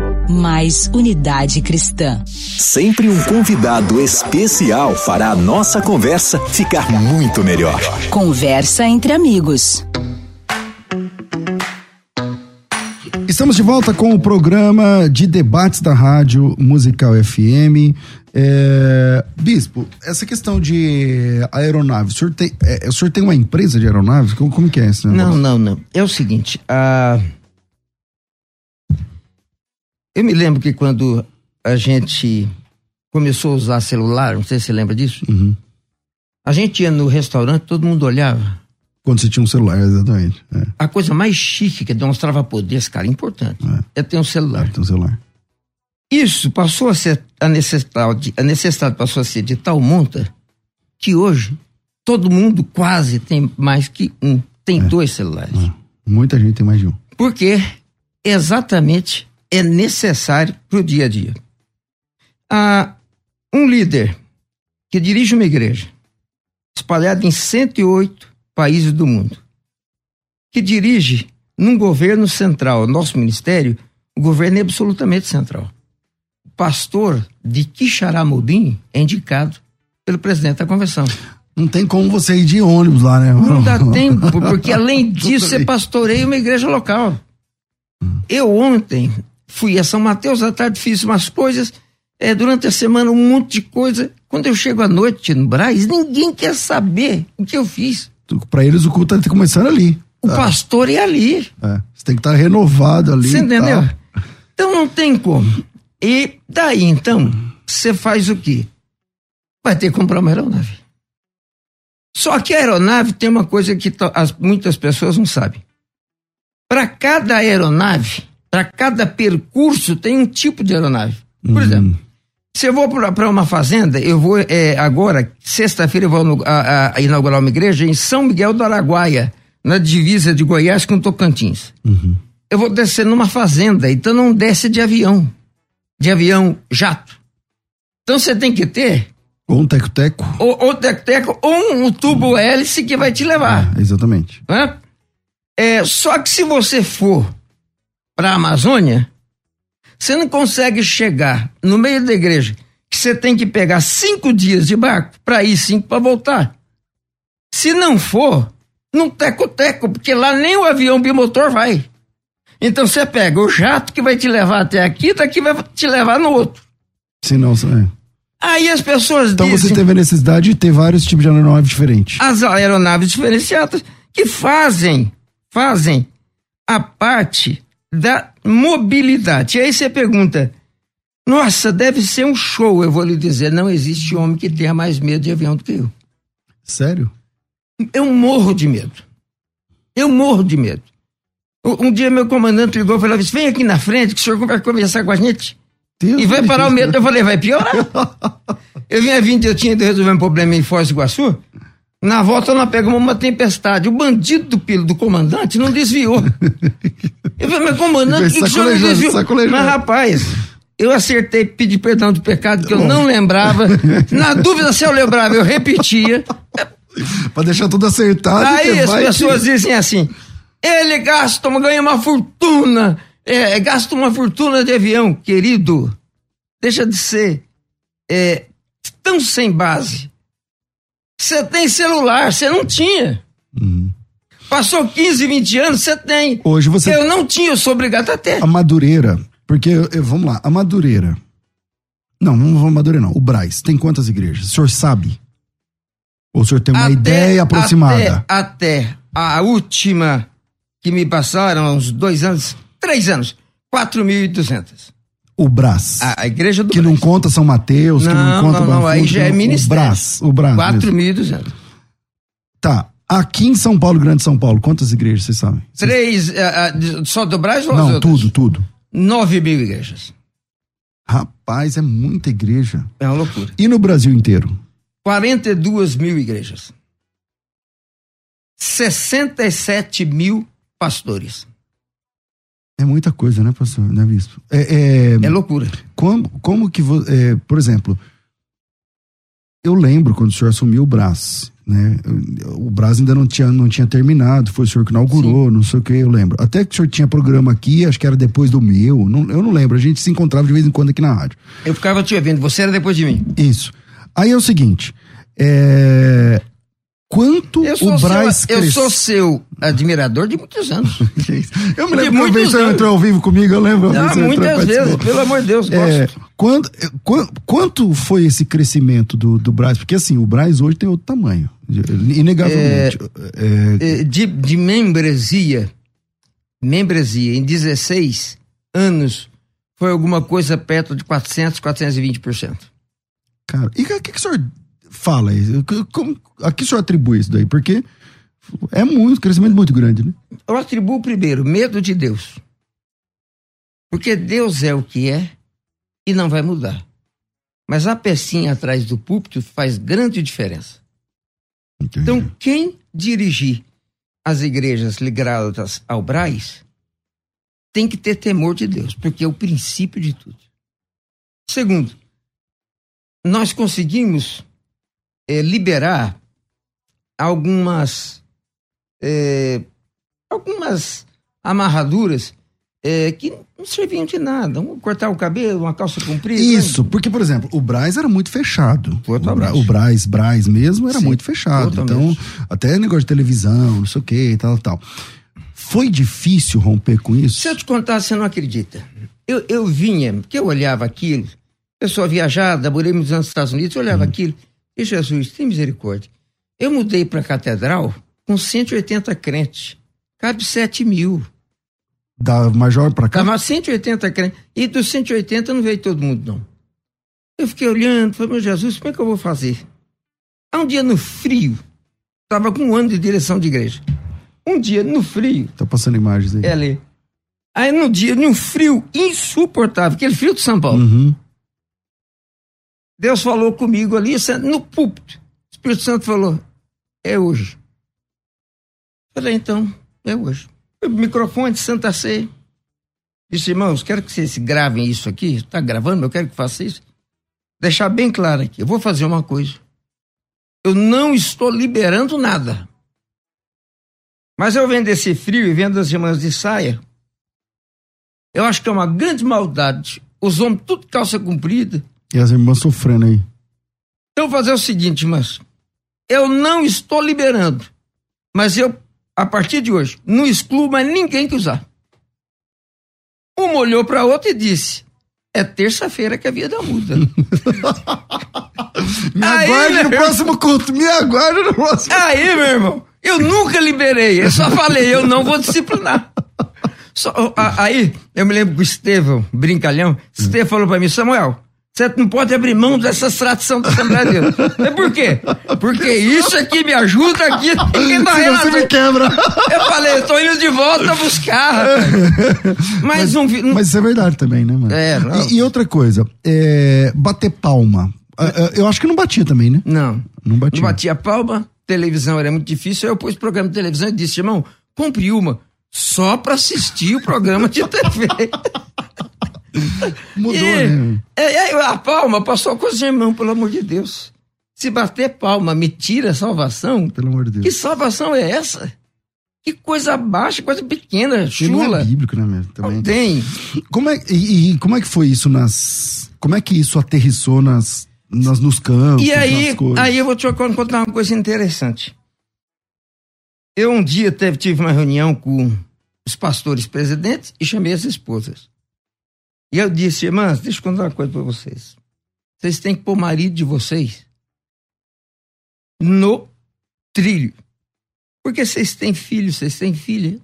mais unidade cristã. Sempre um convidado especial fará a nossa conversa ficar muito melhor. Conversa entre amigos. Estamos de volta com o programa de debates da Rádio Musical FM. É, Bispo, essa questão de aeronave, o senhor, tem, é, o senhor tem uma empresa de aeronaves? Como, como que é isso? Não, não, não. É o seguinte, a. Uh Eu me lembro que quando a gente começou a usar celular, não sei se você lembra disso, Uhum. a gente ia no restaurante, todo mundo olhava. Quando você tinha um celular, exatamente. É, A coisa mais chique que demonstrava poder, esse cara, importante, é, ter um celular. tem um celular. Isso passou a ser a necessidade, a necessidade passou a ser de tal monta que hoje todo mundo quase tem mais que um, tem dois celulares. É. Muita gente tem mais de um. Porque exatamente é necessário para o dia a dia. Ah, um líder que dirige uma igreja espalhada em 108 países do mundo, que dirige num governo central, nosso ministério, o governo é absolutamente central. O pastor de Quixaramobim é indicado pelo presidente da convenção. Não tem como você ir de ônibus lá, né? Não dá tempo, porque além disso você pastoreia uma igreja local. Eu ontem fui a São Mateus à tarde, fiz umas coisas, é, durante a semana um monte de coisa. Quando eu chego à noite no Braz, ninguém quer saber o que eu fiz. Pra eles o culto tá começando ali. O pastor é ali. É, você tem que estar renovado ali. Você entendeu? tal. Então não tem como. E daí então, você faz o quê? Vai ter que comprar uma aeronave. Só que a aeronave tem uma coisa que as- muitas pessoas não sabem. Para cada aeronave, para cada percurso, tem um tipo de aeronave. Por Uhum. exemplo, se eu vou para uma fazenda, eu vou é, agora, sexta-feira, eu vou a- a inaugurar uma igreja em São Miguel do Araguaia, na divisa de Goiás com Tocantins. Eu vou descer numa fazenda, então não desce de avião, de avião jato. Então você tem que ter Ou um teco-teco. ou, ou teco-teco ou um, um tubo hélice que vai te levar. É, exatamente. né? É, só que se você for para a Amazônia, você não consegue chegar no meio da igreja, que você tem que pegar cinco dias de barco para ir, cinco para voltar. Se não for, não teco-teco, porque lá nem o avião bimotor vai. Então você pega o jato que vai te levar até aqui, daqui vai te levar no outro. Se não, é. Aí as pessoas Então dizem você teve a necessidade de ter vários tipos de aeronave diferentes. as aeronaves diferenciadas que fazem, fazem a parte da mobilidade. E aí você pergunta, nossa, deve ser um show, eu vou lhe dizer, não existe homem que tenha mais medo de avião do que eu. Sério? Eu morro de medo. Eu morro de medo. Um dia meu comandante ligou e falou assim, vem aqui na frente que o senhor vai conversar com a gente. Deus E vai parar o livre. medo. Eu falei, vai piorar. eu vinha vindo, eu tinha ido resolver um problema em Foz do Iguaçu. Na volta nós pegamos uma tempestade. O bandido do do comandante não desviou. Eu falei, mas comandante, por que, que o senhor Sacolejando. Mas rapaz, eu acertei pedir perdão do pecado que eu não lembrava. Na dúvida se eu lembrava, eu repetia. Pra deixar tudo acertado. Aí as pessoas que- dizem assim: ele gasta, uma- ganha uma fortuna, é, gasta uma fortuna de avião, querido. Deixa de ser é, tão sem base. Você tem celular, você não tinha. Passou 15, 20 anos, você tem. Hoje você- Eu não tinha, eu sou obrigado a ter. A Madureira. Porque, eu- vamos lá, a Madureira. Não, não vamos Madureira, não. O Braz tem quantas igrejas? O senhor sabe? Ou o senhor tem uma Até- ideia aproximada? Até, até a última que me passaram, há uns dois anos, três anos, 4.200. O Brás. A, a igreja do que não conta São Mateus, que não Não, conta não, não, aí já é não- ministério. O Brás. O Brás. mesmo. 4.200. Tá. Aqui em São Paulo, Grande São Paulo, quantas igrejas vocês sabem? Vocês- Três, ah, de- só do Brasil ou Não, tudo, tudo. 9 mil igrejas. Rapaz, é muita igreja. É uma loucura. E no Brasil inteiro? 42 mil igrejas. 67 mil pastores. É muita coisa, né, pastor? Né, bispo? É, é, É loucura. como, como que, é, por exemplo, eu lembro quando o senhor assumiu o Brás, né? O Brás ainda não tinha, não tinha terminado, foi o senhor que inaugurou, não sei o que, eu lembro. Até que o senhor tinha programa aqui, acho que era depois do meu, não- eu não lembro, a gente se encontrava de vez em quando aqui na rádio. Eu ficava te ouvindo, você era depois de mim. Isso. Aí é o seguinte, é, quanto Eu sou, o Brás seu, eu cresceu- sou seu admirador de muitos anos. Eu me de lembro que uma vez anos. entrou ao vivo comigo, eu lembro. Ah, muitas vezes, pelo amor de Deus, É, gosto. quando, é, quan- quanto foi esse crescimento do, do Braz? Porque assim, o Braz hoje tem outro tamanho, inegavelmente. É, Eh, de, de membresia, membresia, em 16 anos, foi alguma coisa perto de 400, 420%. Cara, e o que, que o senhor fala? Como, a que o senhor atribui isso daí? Porque é muito, crescimento muito grande, né? Eu atribuo primeiro medo de Deus. Porque Deus é o que é e não vai mudar. Mas a pecinha atrás do púlpito faz grande diferença. Entendi. Então, quem dirigir as igrejas ligadas ao Braz tem que ter temor de Deus, porque é o princípio de tudo. Segundo, nós conseguimos é, liberar algumas é, algumas amarraduras é, que não serviam de nada. Um, cortar o cabelo, uma calça comprida. Isso, né? porque, por exemplo, o Braz era muito fechado. Totalmente. O, Braz, Braz mesmo, era Sim, muito fechado. Totalmente. Então, até negócio de televisão, não sei o que, tal, tal. Foi difícil romper com isso? Se eu te contar, você não acredita. Eu, eu vinha, porque eu olhava aquilo, pessoa viajada, morei muitos anos nos Estados Unidos, eu olhava hum. aquilo, e Jesus, tem misericórdia. Eu mudei para a catedral com 180 crentes, cabe 7 mil. Da Major para cá? Tava 180 crentes. E dos 180 não veio todo mundo, não. Eu fiquei olhando, falei, meu Jesus, como é que eu vou fazer? Há um dia no frio, tava com um ano de direção de igreja. Um dia no frio. Tá passando imagens aí. É ali. Aí no dia, num frio insuportável, aquele frio de São Paulo. Uhum. Deus falou comigo ali, no púlpito. O Espírito Santo falou: é hoje. Falei, então, é hoje. O microfone de Santa Ceia. Disse, irmãos, quero que vocês gravem isso aqui. Está gravando? Eu quero que faça isso. Deixar bem claro aqui. Eu vou fazer uma coisa. Eu não estou liberando nada. Mas eu vendo esse frio e vendo as irmãs de saia, eu acho que é uma grande maldade. Os homens tudo calça comprida. E as irmãs sofrendo aí. Eu vou fazer o seguinte, irmãs. Eu não estou liberando. Mas eu a partir de hoje, não excluo mais ninguém que usar. Uma olhou para outra e disse: É terça-feira que a vida muda. me aguarde Aí, no próximo culto, me aguarde no próximo Aí, meu irmão, eu nunca liberei, eu só falei, eu não vou disciplinar. Só, aí, eu me lembro que o Estevão, brincalhão, Estevão falou para mim, Samuel, você não pode abrir mão dessa tradição da Assembleia de Deus. É por quê? Porque isso aqui me ajuda aqui. Senão você me quebra. Eu falei, eu tô indo de volta buscar. Mas, mas, não, Mas isso é verdade também, né, mano? É, não. E, e outra coisa, é, bater palma. É, é, eu acho que não batia também, né? Não. Não batia. Não batia palma, televisão era muito difícil. Aí eu pus programa de televisão e disse, irmão, compre uma só para assistir o programa de TV. Mudou, e, né? É, a palma passou com os irmãos, pelo amor de Deus. Se bater palma me tira a salvação, pelo amor de Deus. Que salvação é essa? Que coisa baixa, coisa pequena, chula. Não é bíblico, né, mesmo? Também. Tem. Como é, e, e, como é que foi isso nas. Como é que isso aterrissou nas, nas nos campos? E aí, aí eu vou te contar uma coisa interessante. Eu um dia teve, tive uma reunião com os pastores presidentes e chamei as esposas. E eu disse, irmãs, deixa eu contar uma coisa para vocês. Vocês têm que pôr o marido de vocês no trilho. Porque vocês têm filho, vocês têm filha.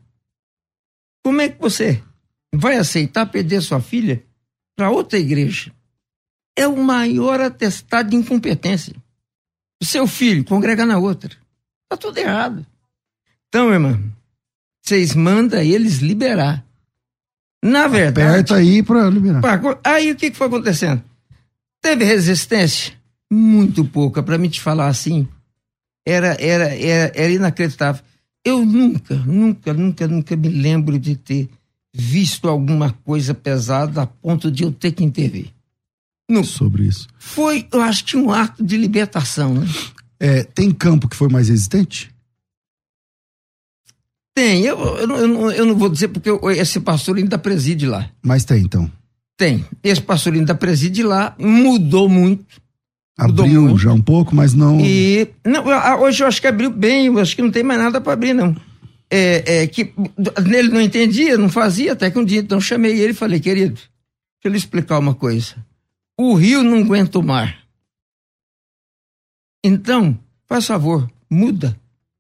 Como é que você vai aceitar perder sua filha para outra igreja? É o maior atestado de incompetência. O seu filho congrega na outra. Tá tudo errado. Então, irmã, vocês mandam eles liberar. Na verdade. Aperta aí para liberar. Aí o que, que foi acontecendo? Teve resistência? Muito pouca, para me te falar assim. Era, era, era, era inacreditável. Eu nunca, nunca, nunca, nunca me lembro de ter visto alguma coisa pesada a ponto de eu ter que intervir. Nunca. Sobre isso. Foi, eu acho que um ato de libertação, né? É, tem campo que foi mais resistente? Tem, eu, eu, eu, eu não vou dizer porque esse pastor ainda preside lá. Mas tem então? Tem. Esse pastor ainda preside lá, mudou muito. Mudou abriu muito. já um pouco, mas não. E não, hoje eu acho que abriu bem, eu acho que não tem mais nada para abrir, não. É, é, que nele não entendia, não fazia, até que um dia então chamei ele e falei, querido, deixa eu lhe explicar uma coisa. O rio não aguenta o mar. Então, faz favor, muda.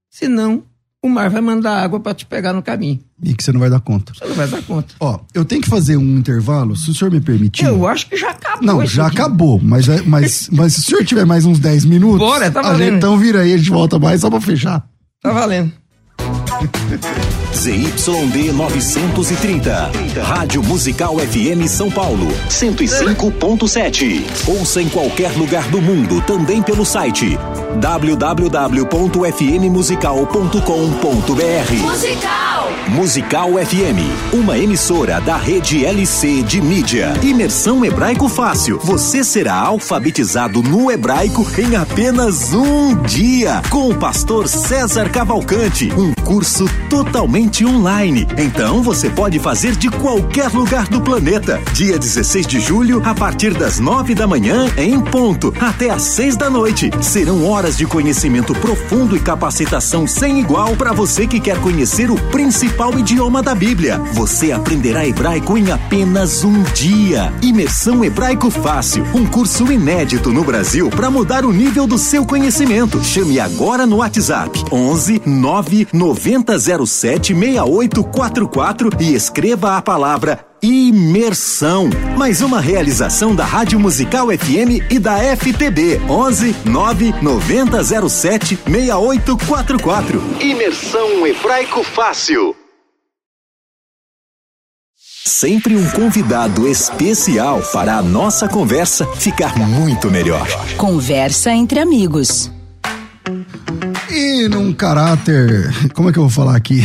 Senão, o mar vai mandar água para te pegar no caminho. E que você não vai dar conta. Você não vai dar conta. Ó, eu tenho que fazer um intervalo, se o senhor me permitir. Eu acho que já acabou. Não, já dia. acabou, mas, é, mas, mas se o senhor tiver mais uns 10 minutos. Bora, tá valendo. Gente, então vira aí, a gente volta mais só pra fechar. Tá valendo. ZYD 930. Rádio Musical FM São Paulo. 105.7. Ouça em qualquer lugar do mundo, também pelo site www.fmmusical.com.br. Musical! Musical FM, uma emissora da rede LC de mídia. Imersão Hebraico Fácil. Você será alfabetizado no hebraico em apenas um dia. Com o pastor César Cavalcante. Um curso totalmente online. Então você pode fazer de qualquer lugar do planeta. Dia 16 de julho, a partir das nove da manhã, em ponto, até às seis da noite. Serão horas de conhecimento profundo e capacitação sem igual para você que quer conhecer o principal idioma da Bíblia. Você aprenderá hebraico em apenas um dia. Imersão Hebraico Fácil, um curso inédito no Brasil para mudar o nível do seu conhecimento. Chame agora no WhatsApp 11 9 90 07 6844 e escreva a palavra Imersão. Mais uma realização da Rádio Musical FM e da FTB. 11 9 90 07 6844. Imersão Hebraico Fácil. Sempre um convidado especial para a nossa conversa ficar muito melhor. Conversa entre amigos. E num caráter. Como é que eu vou falar aqui?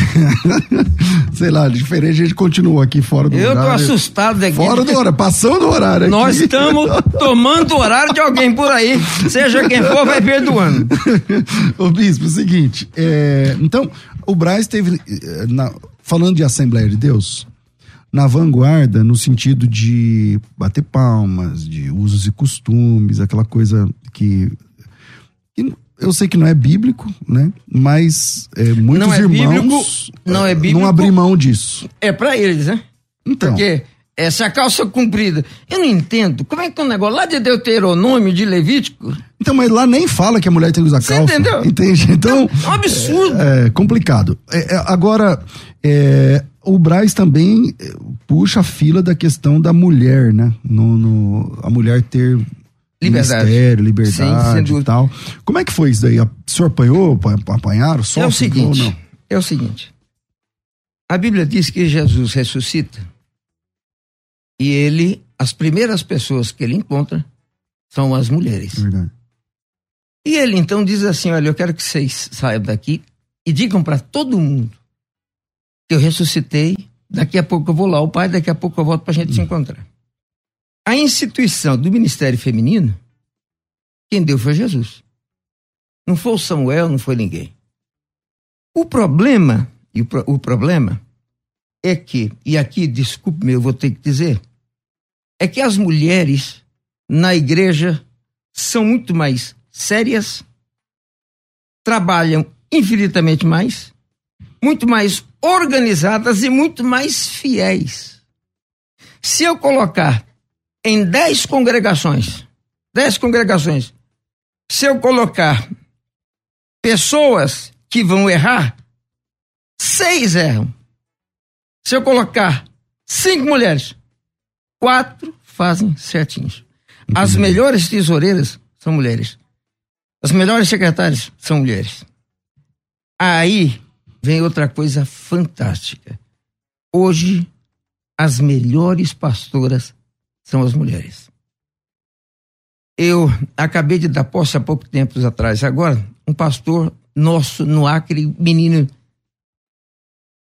Sei lá, diferente, a gente continua aqui fora do eu horário. Eu tô assustado daqui. Fora do horário, passando do horário. Aqui. Nós estamos tomando o horário de alguém por aí. Seja quem for, vai perdoando. Ô, Bispo, é o seguinte. É, então, o Braz teve. Eh, na, falando de Assembleia de Deus, na vanguarda no sentido de bater palmas, de usos e costumes, aquela coisa que, que eu sei que não é bíblico, né? Mas é, muitos não é irmãos bíblico, não é bíblico, não abrir mão disso. É para eles, né? Então. Porque essa calça comprida, eu não entendo. Como é que é um negócio lá de Deuteronômio, de Levítico? Então, mas lá nem fala que a mulher tem que usar Você calça. entendeu? Entende? Então. É um absurdo. É, é complicado. É, é agora, é, o Braz também é, puxa a fila da questão da mulher, né? No, no a mulher ter Liberdade. Ministério, liberdade Sim, e tal. Como é que foi isso daí? O senhor apanhou, apanharam? Só é o seguinte, é o seguinte. A Bíblia diz que Jesus ressuscita e ele, as primeiras pessoas que ele encontra são as mulheres. Verdade. E ele então diz assim: Olha, eu quero que vocês saiam daqui e digam para todo mundo que eu ressuscitei. Daqui a pouco eu vou lá, o pai, daqui a pouco eu volto para a gente hum. se encontrar. A instituição do Ministério Feminino, quem deu foi Jesus. Não foi o Samuel, não foi ninguém. O problema, e o, o problema é que, e aqui, desculpe-me, eu vou ter que dizer, é que as mulheres na igreja são muito mais sérias, trabalham infinitamente mais, muito mais organizadas e muito mais fiéis. Se eu colocar em dez congregações, dez congregações, se eu colocar pessoas que vão errar, seis erram. Se eu colocar cinco mulheres, quatro fazem certinhos. As melhores tesoureiras são mulheres. As melhores secretárias são mulheres. Aí vem outra coisa fantástica. Hoje, as melhores pastoras são as mulheres. Eu acabei de dar posse há pouco tempo atrás, agora, um pastor nosso no Acre, menino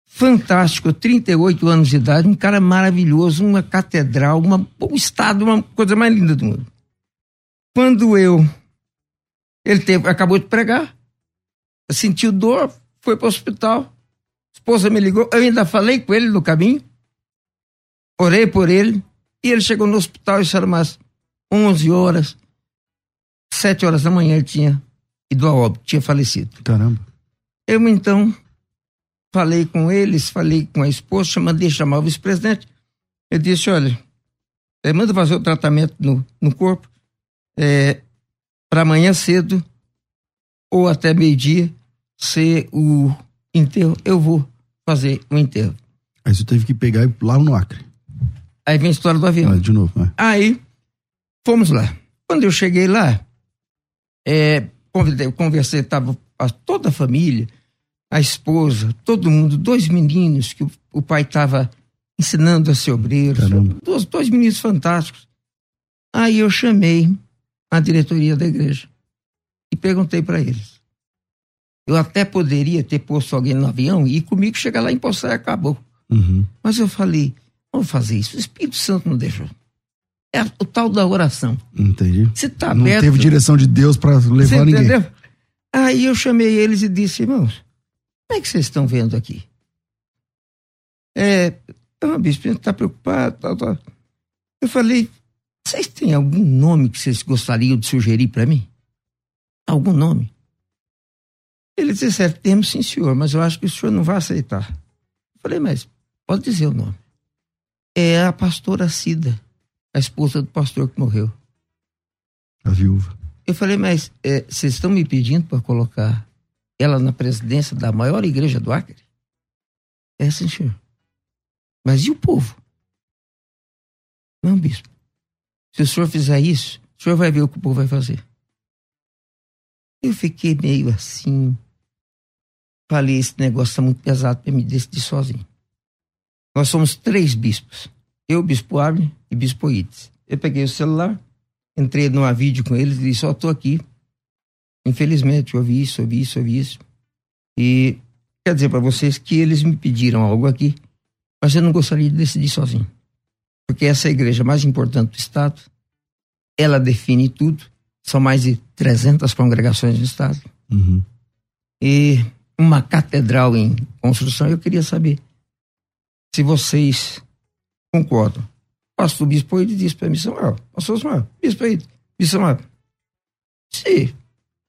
fantástico, 38 anos de idade, um cara maravilhoso, uma catedral, uma, um estado, uma coisa mais linda do mundo. Quando eu. Ele teve, acabou de pregar, sentiu dor, foi para o hospital. Esposa me ligou, eu ainda falei com ele no caminho, orei por ele, e ele chegou no hospital, isso era umas 11 horas, 7 horas da manhã ele tinha ido a óbito, tinha falecido. Caramba. Eu então falei com eles, falei com a esposa, mandei chamar o vice-presidente. Ele disse: olha, é, manda fazer o tratamento no, no corpo é, para amanhã cedo ou até meio-dia ser o enterro, eu vou fazer o enterro. Aí você teve que pegar lá no Acre. Aí vem a história do avião. Ah, de novo, né? Aí, fomos lá. Quando eu cheguei lá, é, convidei, conversei, tava toda a família, a esposa, todo mundo, dois meninos que o, o pai estava ensinando a ser obreiro, dois, dois meninos fantásticos. Aí eu chamei a diretoria da igreja e perguntei para eles. Eu até poderia ter posto alguém no avião e ir comigo chegar lá em Poçar e acabou. Uhum. Mas eu falei, vamos fazer isso. O Espírito Santo não deixou. É o tal da oração. Entendi. Você tá não aberto. teve direção de Deus para levar ninguém. Entendeu? Aí eu chamei eles e disse, irmãos, como é que vocês estão vendo aqui? É, ah, bispo, está preocupado, tal, tal. Eu falei, vocês têm algum nome que vocês gostariam de sugerir para mim? Algum nome? Ele disse, temos sim, senhor, mas eu acho que o senhor não vai aceitar. Eu falei, mas pode dizer o nome. É a pastora Cida, a esposa do pastor que morreu. A viúva. Eu falei, mas é, vocês estão me pedindo para colocar ela na presidência da maior igreja do Acre? É, sim, senhor. Mas e o povo? Não, bispo. Se o senhor fizer isso, o senhor vai ver o que o povo vai fazer. Eu fiquei meio assim. Falei, esse negócio está muito pesado para me decidir sozinho. Nós somos três bispos. Eu, bispo Abner e bispo Ides. Eu peguei o celular, entrei numa vídeo com eles e disse, ó, oh, tô aqui. Infelizmente, eu ouvi isso, ouvi isso, ouvi isso. E quer dizer para vocês que eles me pediram algo aqui, mas eu não gostaria de decidir sozinho. Porque essa é a igreja mais importante do Estado, ela define tudo, são mais de 300 congregações no Estado. Uhum. E uma catedral em construção, eu queria saber se vocês concordam. O pastor Bispo ele disse para mim, Samuel, pastor Samuel, Bispo aí, Samuel, se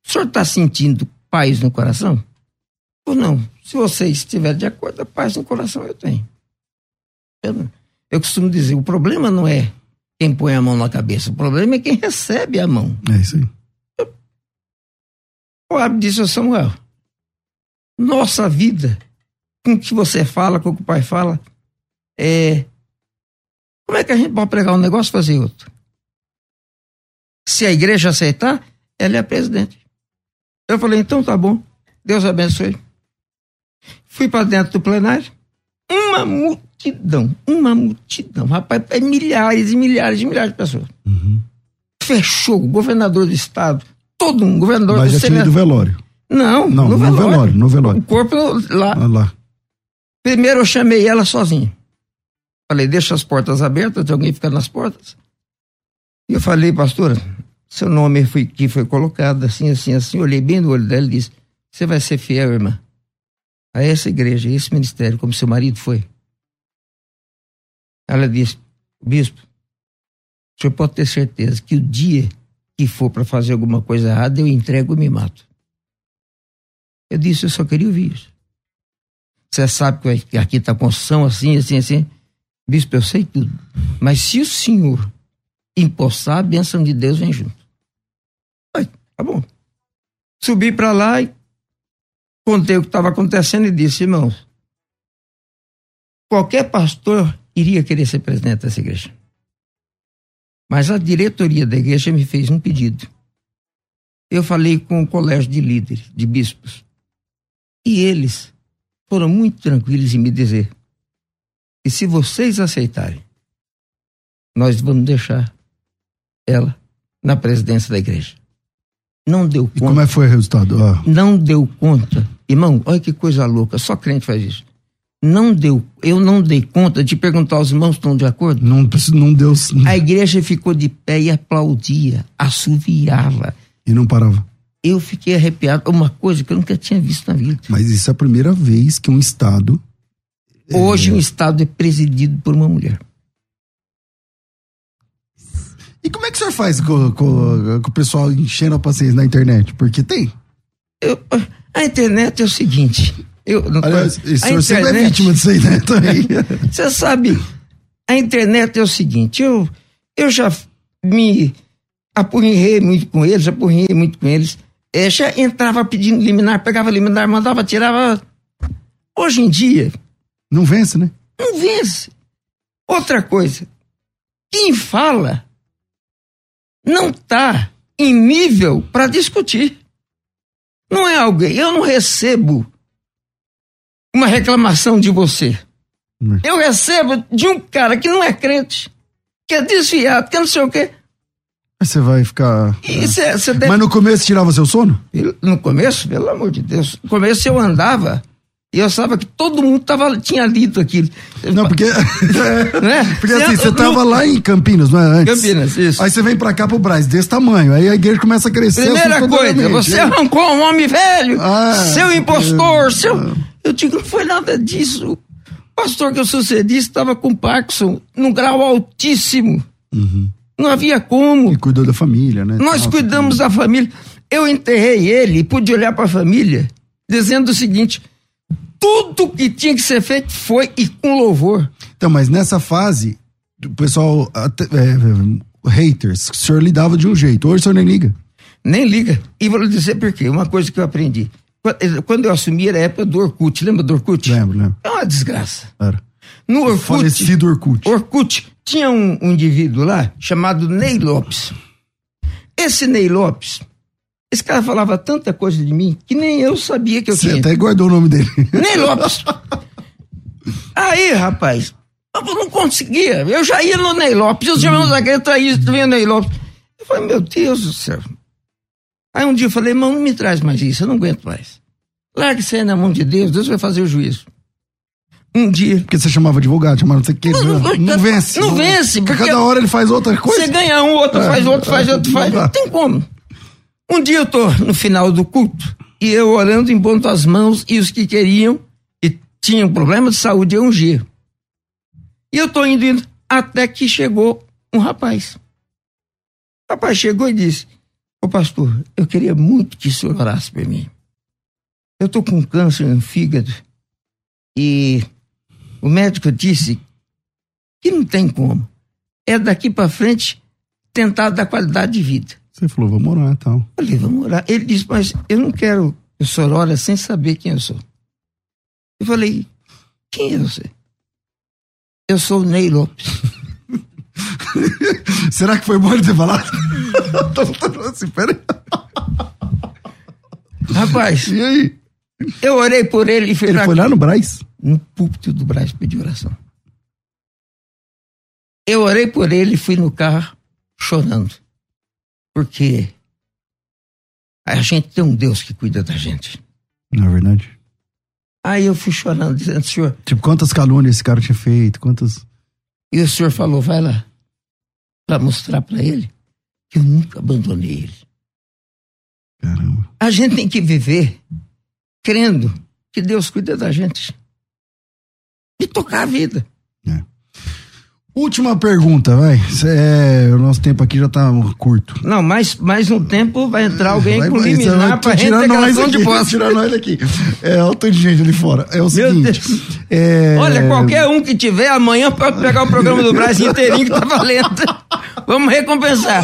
o senhor está sentindo paz no coração? Ou não? Se você estiver de acordo, a paz no coração eu tenho. Eu, eu costumo dizer, o problema não é quem põe a mão na cabeça, o problema é quem recebe a mão. É isso aí. O Abel disse Samuel, nossa vida, com o que você fala, com o que o pai fala, é. Como é que a gente pode pregar um negócio e fazer outro? Se a igreja aceitar, ela é a presidente. Eu falei, então tá bom. Deus abençoe. Fui para dentro do plenário. Uma multidão, uma multidão. Rapaz, é milhares e milhares e milhares de pessoas. Uhum. Fechou o governador do estado, todo um governador Mas já tinha do velório. Não, não no, velório, velório, no velório. O corpo lá. Ah, lá. Primeiro eu chamei ela sozinha. Falei, deixa as portas abertas, tem alguém ficar nas portas. E eu falei, pastora, seu nome foi, que foi colocado assim, assim, assim. Olhei bem no olho dela e disse: Você vai ser fiel, irmã, a essa igreja, a esse ministério, como seu marido foi. Ela disse: Bispo, o senhor pode ter certeza que o dia que for para fazer alguma coisa errada, eu entrego e me mato. Eu disse: Eu só queria ouvir isso. Você sabe que aqui está a construção assim, assim, assim. Bispo, eu sei tudo. Mas se o senhor empossar, a bênção de Deus vem junto. Aí, tá bom. Subi para lá e contei o que estava acontecendo e disse, irmãos, qualquer pastor iria querer ser presidente dessa igreja. Mas a diretoria da igreja me fez um pedido. Eu falei com o colégio de líderes, de bispos. E eles foram muito tranquilos em me dizer que se vocês aceitarem, nós vamos deixar ela na presidência da igreja não deu conta. E como é que foi o resultado? Ah. Não deu conta. Irmão, olha que coisa louca, só crente faz isso. Não deu, eu não dei conta de perguntar aos irmãos estão de acordo? Não, não deu. A igreja ficou de pé e aplaudia, assoviava. E não parava. Eu fiquei arrepiado, uma coisa que eu nunca tinha visto na vida. Mas isso é a primeira vez que um Estado. Hoje é... um Estado é presidido por uma mulher. E como é que o senhor faz com, com, com o pessoal enchendo a paciência na internet? Porque tem. Eu, a internet é o seguinte. Eu, Aliás, o senhor internet, sempre é vítima disso aí, né? Você sabe, a internet é o seguinte, eu, eu já me apurrinhei muito com eles, apurrinhei muito com eles. É, já entrava pedindo liminar, pegava liminar, mandava, tirava. Hoje em dia. Não vence, né? Não vence. Outra coisa. Quem fala não está em nível para discutir. Não é alguém. Eu não recebo uma reclamação de você. Hum. Eu recebo de um cara que não é crente, que é desviado, que não sei o quê. Você vai ficar. Cê, cê deve... Mas no começo tirava seu sono? No começo, pelo amor de Deus. No começo eu andava e eu sabia que todo mundo tava, tinha lido aquilo. Não, porque. né? Porque assim, você tava lá em Campinas, não é? Antes. Campinas, isso. Aí você vem pra cá pro Braz, desse tamanho. Aí a igreja começa a crescer. Primeira coisa, você arrancou um homem velho, ah, seu impostor, seu. Eu digo, não foi nada disso. O pastor que eu sucedi estava com Parkinson num grau altíssimo. Uhum. Não havia como. E cuidou da família, né? Nós cuidamos da família. Eu enterrei ele e pude olhar para a família dizendo o seguinte: tudo que tinha que ser feito foi e com louvor. Então, mas nessa fase, o pessoal, até, é, haters, o senhor lidava de um jeito, hoje o senhor nem liga. Nem liga. E vou lhe dizer por quê. Uma coisa que eu aprendi. Quando eu assumi era a época do Orkut, lembra do Orkut? Lembro, lembro. É uma desgraça. Era. No Orkut. Falecido Orkut. Orkut tinha um, um indivíduo lá chamado Ney Lopes. Esse Ney Lopes, esse cara falava tanta coisa de mim que nem eu sabia que eu Você tinha. Você até guardou o nome dele. Ney Lopes. Aí, rapaz, eu não conseguia. Eu já ia no Ney Lopes, os irmãos da Greta vinham no Ney Lopes. Eu falei, meu Deus do céu. Aí um dia eu falei, irmão, não me traz mais isso, eu não aguento mais. Larga isso aí na mão de Deus, Deus vai fazer o juízo um dia. Porque você chamava advogado, chamava você que não, não, não, vence. Não, vence. Porque cada hora ele faz outra coisa. Você ganha um, outro é, faz outro, faz outro, faz. Não tem como. Um dia eu tô no final do culto e eu orando, impondo as mãos e os que queriam e tinham problema de saúde eu ungir. E eu tô indo, indo até que chegou um rapaz. O rapaz chegou e disse: Ô pastor, eu queria muito que o senhor orasse por mim. Eu tô com câncer no fígado e o médico disse que não tem como. É daqui para frente tentar dar qualidade de vida. Você falou, vamos orar então. Eu falei, vamos orar. Ele disse, mas eu não quero que o senhor ore sem saber quem eu sou. Eu falei, quem é você? Eu sou o Ney Lopes. Será que foi bom ele ter falado? assim, peraí. Rapaz. E aí? Eu orei por ele e fui Ele foi lá no Braz? No púlpito do Braz pedir oração. Eu orei por ele e fui no carro chorando. Porque a gente tem um Deus que cuida da gente. Não é verdade? Aí eu fui chorando, dizendo, senhor. Tipo, quantas calúnias esse cara tinha feito? Quantas. E o senhor falou, vai lá, para mostrar para ele que eu nunca abandonei ele. Caramba. A gente tem que viver crendo que Deus cuida da gente. E tocar a vida. É. Última pergunta, vai. É, o nosso tempo aqui já tá curto. Não, mais, mais um tempo vai entrar alguém vai, com liminar para reintegração de posse. tirar nós daqui. É, olha de gente ali fora. É o seguinte. É... Olha, qualquer um que tiver, amanhã pode pegar o programa do Brasil inteirinho que tá valendo. Vamos recompensar.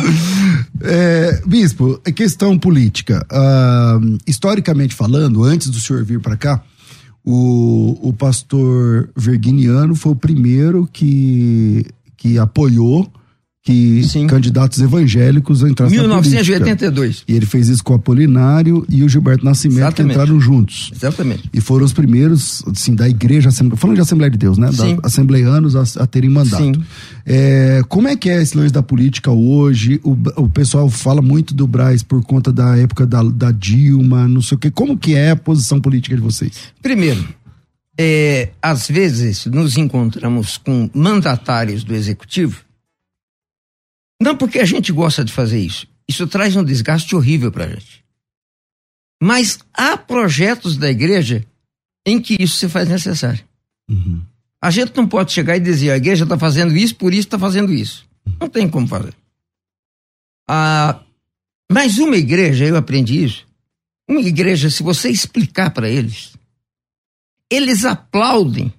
É, bispo, é questão política. Uh, historicamente falando, antes do senhor vir para cá, o, o pastor Virginiano foi o primeiro que, que apoiou que Sim. candidatos evangélicos entrassem 1982. E ele fez isso com o Apolinário e o Gilberto Nascimento, Exatamente. que entraram juntos. Exatamente. E foram os primeiros, assim, da igreja, falando de Assembleia de Deus, né? Sim. Da, assembleianos a, a terem mandato. Sim. É, como é que é esse lance da política hoje? O, o pessoal fala muito do Braz por conta da época da, da Dilma, não sei o quê. Como que é a posição política de vocês? Primeiro, é, às vezes nos encontramos com mandatários do executivo não porque a gente gosta de fazer isso. Isso traz um desgaste horrível para a gente. Mas há projetos da igreja em que isso se faz necessário. Uhum. A gente não pode chegar e dizer a igreja está fazendo isso, por isso está fazendo isso. Não tem como fazer. Ah, mas uma igreja, eu aprendi isso. Uma igreja, se você explicar para eles, eles aplaudem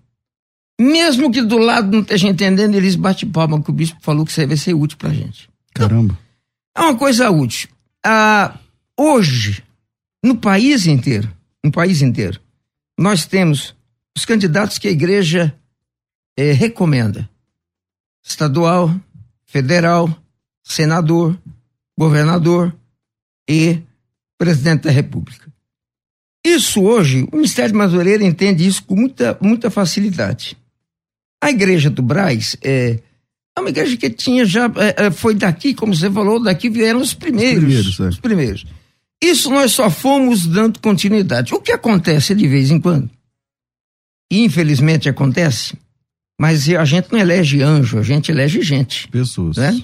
mesmo que do lado não esteja entendendo, eles batem palma que o bispo falou que isso aí vai ser útil pra gente. Caramba. Então, é uma coisa útil. Ah, hoje, no país inteiro, no país inteiro, nós temos os candidatos que a igreja eh, recomenda: estadual, federal, senador, governador e presidente da República. Isso hoje, o Ministério de Madureira entende isso com muita, muita facilidade. A igreja do Braz é, é uma igreja que tinha já, é, é foi daqui, como você falou, daqui vieram os primeiros. Os primeiros, é. os primeiros. Isso nós só fomos dando continuidade. O que acontece de vez em quando? Infelizmente acontece, mas a gente não elege anjo, a gente elege gente. Pessoas. Né?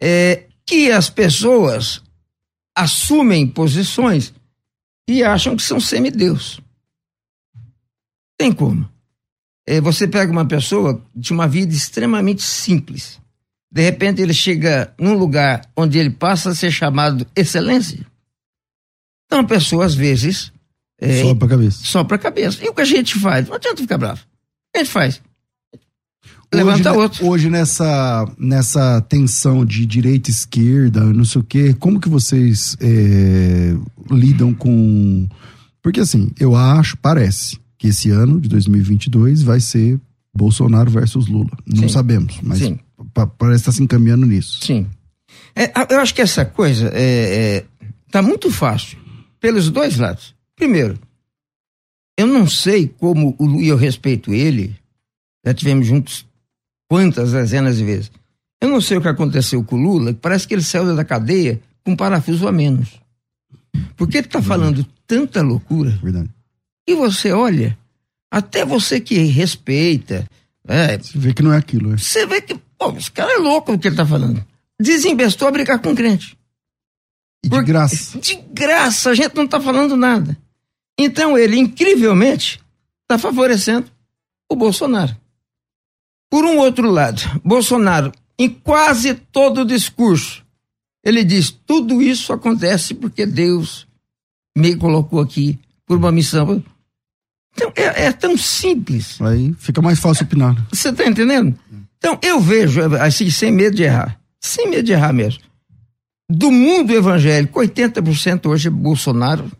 É, que as pessoas assumem posições e acham que são semideus. Tem como. É, você pega uma pessoa de uma vida extremamente simples. De repente ele chega num lugar onde ele passa a ser chamado excelência. Então a pessoa, às vezes. É, só pra cabeça. Só pra cabeça. E o que a gente faz? Não adianta ficar bravo. O que a gente faz? Levanta hoje, outro. Hoje, nessa, nessa tensão de direita e esquerda, não sei o quê, como que vocês é, lidam com. Porque assim, eu acho, parece, que esse ano de 2022 vai ser Bolsonaro versus Lula. Não Sim. sabemos, mas Sim. parece estar tá se encaminhando nisso. Sim. É, eu acho que essa coisa é, é, tá muito fácil, pelos dois lados. Primeiro, eu não sei como o Lula, eu respeito ele, já tivemos juntos quantas dezenas de vezes. Eu não sei o que aconteceu com o Lula, parece que ele saiu da cadeia com um parafuso a menos. Porque ele está falando tanta loucura. Verdade. E você olha, até você que respeita. É, você vê que não é aquilo. É. Você vê que, pô, esse cara é louco o que ele está falando. Desinvestou a brigar com crente. E de Porque, graça. De graça, a gente não está falando nada. Então ele, incrivelmente, está favorecendo o Bolsonaro. Por um outro lado, Bolsonaro, em quase todo o discurso, ele diz: tudo isso acontece porque Deus me colocou aqui por uma missão. Então, é, é tão simples. Aí fica mais fácil opinar. Você está entendendo? Então, eu vejo, assim, sem medo de errar, sem medo de errar mesmo. Do mundo evangélico, 80% hoje é Bolsonaro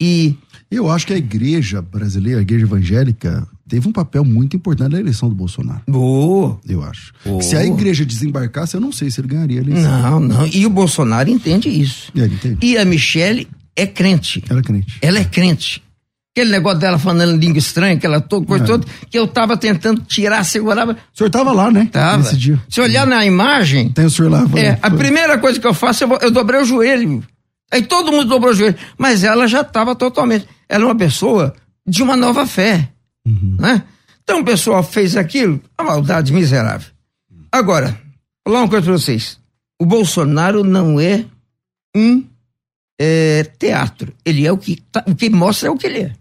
e. Eu acho que a igreja brasileira, a igreja evangélica, teve um papel muito importante na eleição do Bolsonaro. Boa. Eu acho. Se a igreja desembarcasse, eu não sei se ele ganharia a eleição. Não, não. E o Bolsonaro entende isso. Ele entende. E a Michelle é crente. Ela é crente. Ela é crente. Aquele negócio dela falando língua estranha, aquela toda, coisa é. toda, que eu tava tentando tirar, segurava. O senhor tava lá, né? Tava. Nesse dia. Se olhar na imagem. Tem o senhor lá. Foi, é, a primeira coisa que eu faço, eu, eu dobrei o joelho. Aí todo mundo dobrou o joelho. Mas ela já estava totalmente. Ela é uma pessoa de uma nova fé. Uhum. Né? Então o pessoal fez aquilo, a maldade miserável. Agora, vou falar uma coisa para vocês. O Bolsonaro não é um é, teatro. Ele é o que, tá, o que mostra é o que ele é.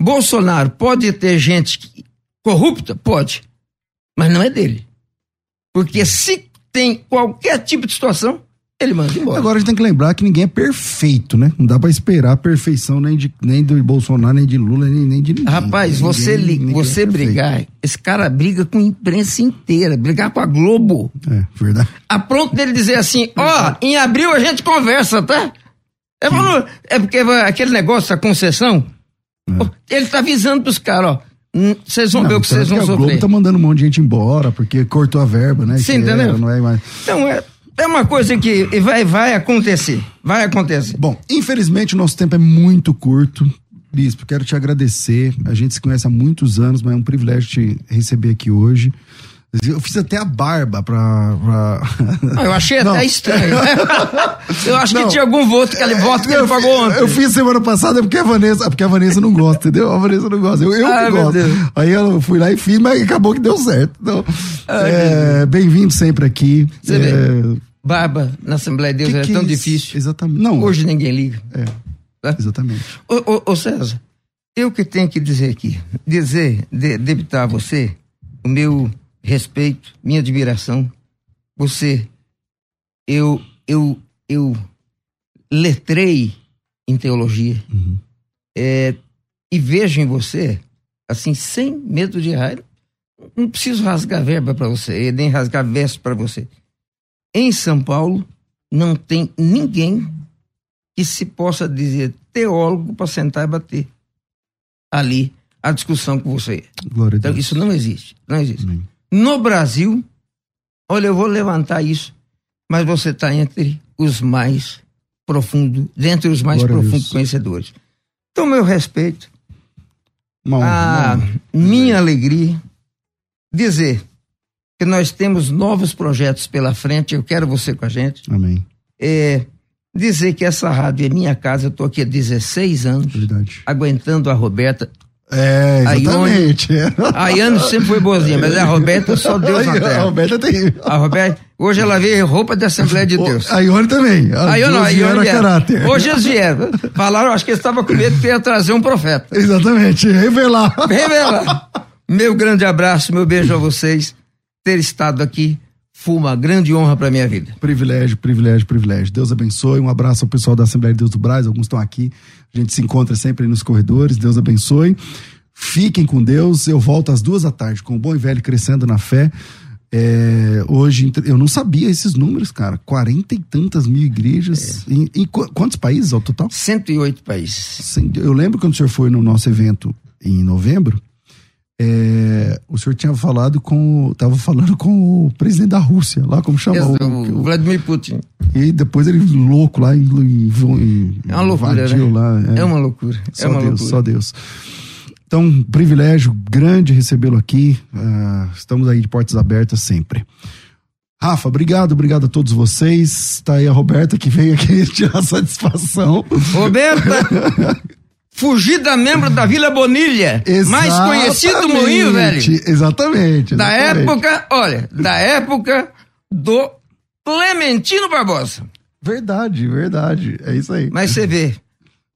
Bolsonaro pode ter gente corrupta? Pode. Mas não é dele. Porque se tem qualquer tipo de situação, ele manda embora. Agora a gente tem que lembrar que ninguém é perfeito, né? Não dá pra esperar a perfeição nem, de, nem do Bolsonaro, nem de Lula, nem, nem de ninguém. Rapaz, ninguém, você, ninguém você é brigar, esse cara briga com a imprensa inteira, brigar com a Globo. É, verdade. A pronto dele dizer assim, ó, oh, em abril a gente conversa, tá? É, é porque aquele negócio, a concessão, é. ele tá avisando pros caras, ó. Hum, vocês vão não, ver o que vocês vão sofrer. A Globo tá mandando um monte de gente embora, porque cortou a verba, né? Sim, entendeu? Era, não é mais... Então, é, é uma coisa que vai, vai acontecer. Vai acontecer. Bom, infelizmente o nosso tempo é muito curto. Bispo, quero te agradecer. A gente se conhece há muitos anos, mas é um privilégio te receber aqui hoje. Eu fiz até a barba pra. pra... Não, eu achei não. até estranho. eu acho não. que tinha algum voto que ele voto que ele pagou ontem. Eu fiz semana passada porque a Vanessa, porque a Vanessa não gosta, entendeu? A Vanessa não gosta. Eu, eu ah, gosto. Aí eu fui lá e fiz, mas acabou que deu certo. Então, é, bem-vindo sempre aqui. Você é, vê? Barba na Assembleia de Deus que era que tão é difícil. Exatamente. Não. Hoje ninguém liga. É. Tá? Exatamente. Ô, ô, ô, César, eu que tenho que dizer aqui, dizer, de, debitar a você o meu respeito, minha admiração. Você, eu, eu, eu letrei em teologia uhum. é, e vejo em você, assim, sem medo de errar. Não preciso rasgar verba para você, nem rasgar verso para você em São Paulo não tem ninguém que se possa dizer teólogo para sentar e bater ali a discussão com você. Glória a Então, Deus. isso não existe. Não existe. Amém. No Brasil, olha, eu vou levantar isso, mas você está entre os mais profundos, dentre os mais Glória profundos Deus. conhecedores. Então, meu respeito, a minha alegria, dizer que nós temos novos projetos pela frente, eu quero você com a gente. Amém. É, dizer que essa rádio é minha casa, eu estou aqui há 16 anos, Verdade. aguentando a Roberta. É, A exatamente. É. A Yane sempre foi boazinha, mas a Roberta só Deus na A terra. Roberta tem. A Roberta, hoje ela veio roupa da Assembleia de Deus. A Ione também. Aí não, aí vieram não a vieram. caráter. Hoje eles vieram. Falaram, acho que eles estavam com medo que ia trazer um profeta. Exatamente. Revelar. Revela. Meu grande abraço, meu beijo a vocês. Ter estado aqui foi uma grande honra para minha vida. Privilégio, privilégio, privilégio. Deus abençoe. Um abraço ao pessoal da Assembleia de Deus do Braz. Alguns estão aqui. A gente se encontra sempre nos corredores. Deus abençoe. Fiquem com Deus. Eu volto às duas da tarde com o Bom e Velho Crescendo na Fé. É, hoje, eu não sabia esses números, cara. Quarenta e tantas mil igrejas. É. Em, em qu- quantos países ao total? 108 países. Eu lembro quando o senhor foi no nosso evento em novembro. É, o senhor tinha falado com. Tava falando com o presidente da Rússia, lá como chama? O- o Vladimir Putin. e depois ele louco lá, em, em, É uma loucura, né? lá. É uma loucura. Só é uma Deus, loucura. só Deus. Então, um privilégio grande recebê-lo aqui. ah, estamos aí de portas abertas sempre. Rafa, obrigado, obrigado a todos vocês. Tá aí a Roberta que veio aqui tirar satisfação. Roberta, fugida membro da Vila Bonilha, mais conhecido Moinho, velho. Exatamente, Exatamente. Da época, olha, da época do Clementino Barbosa. Verdade, verdade. É isso aí. Mas você vê,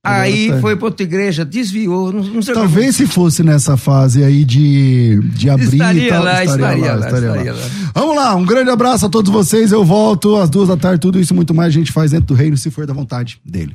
aí tá. foi pra outra igreja, desviou, não, não Talvez se fosse nessa fase aí de, de abrir Estaria e tal, lá, estaria lá, estaria lá. Vamos lá, um grande abraço a todos vocês. Eu volto às duas da tarde. Tudo isso muito mais a gente faz dentro do reino, se for da vontade dele.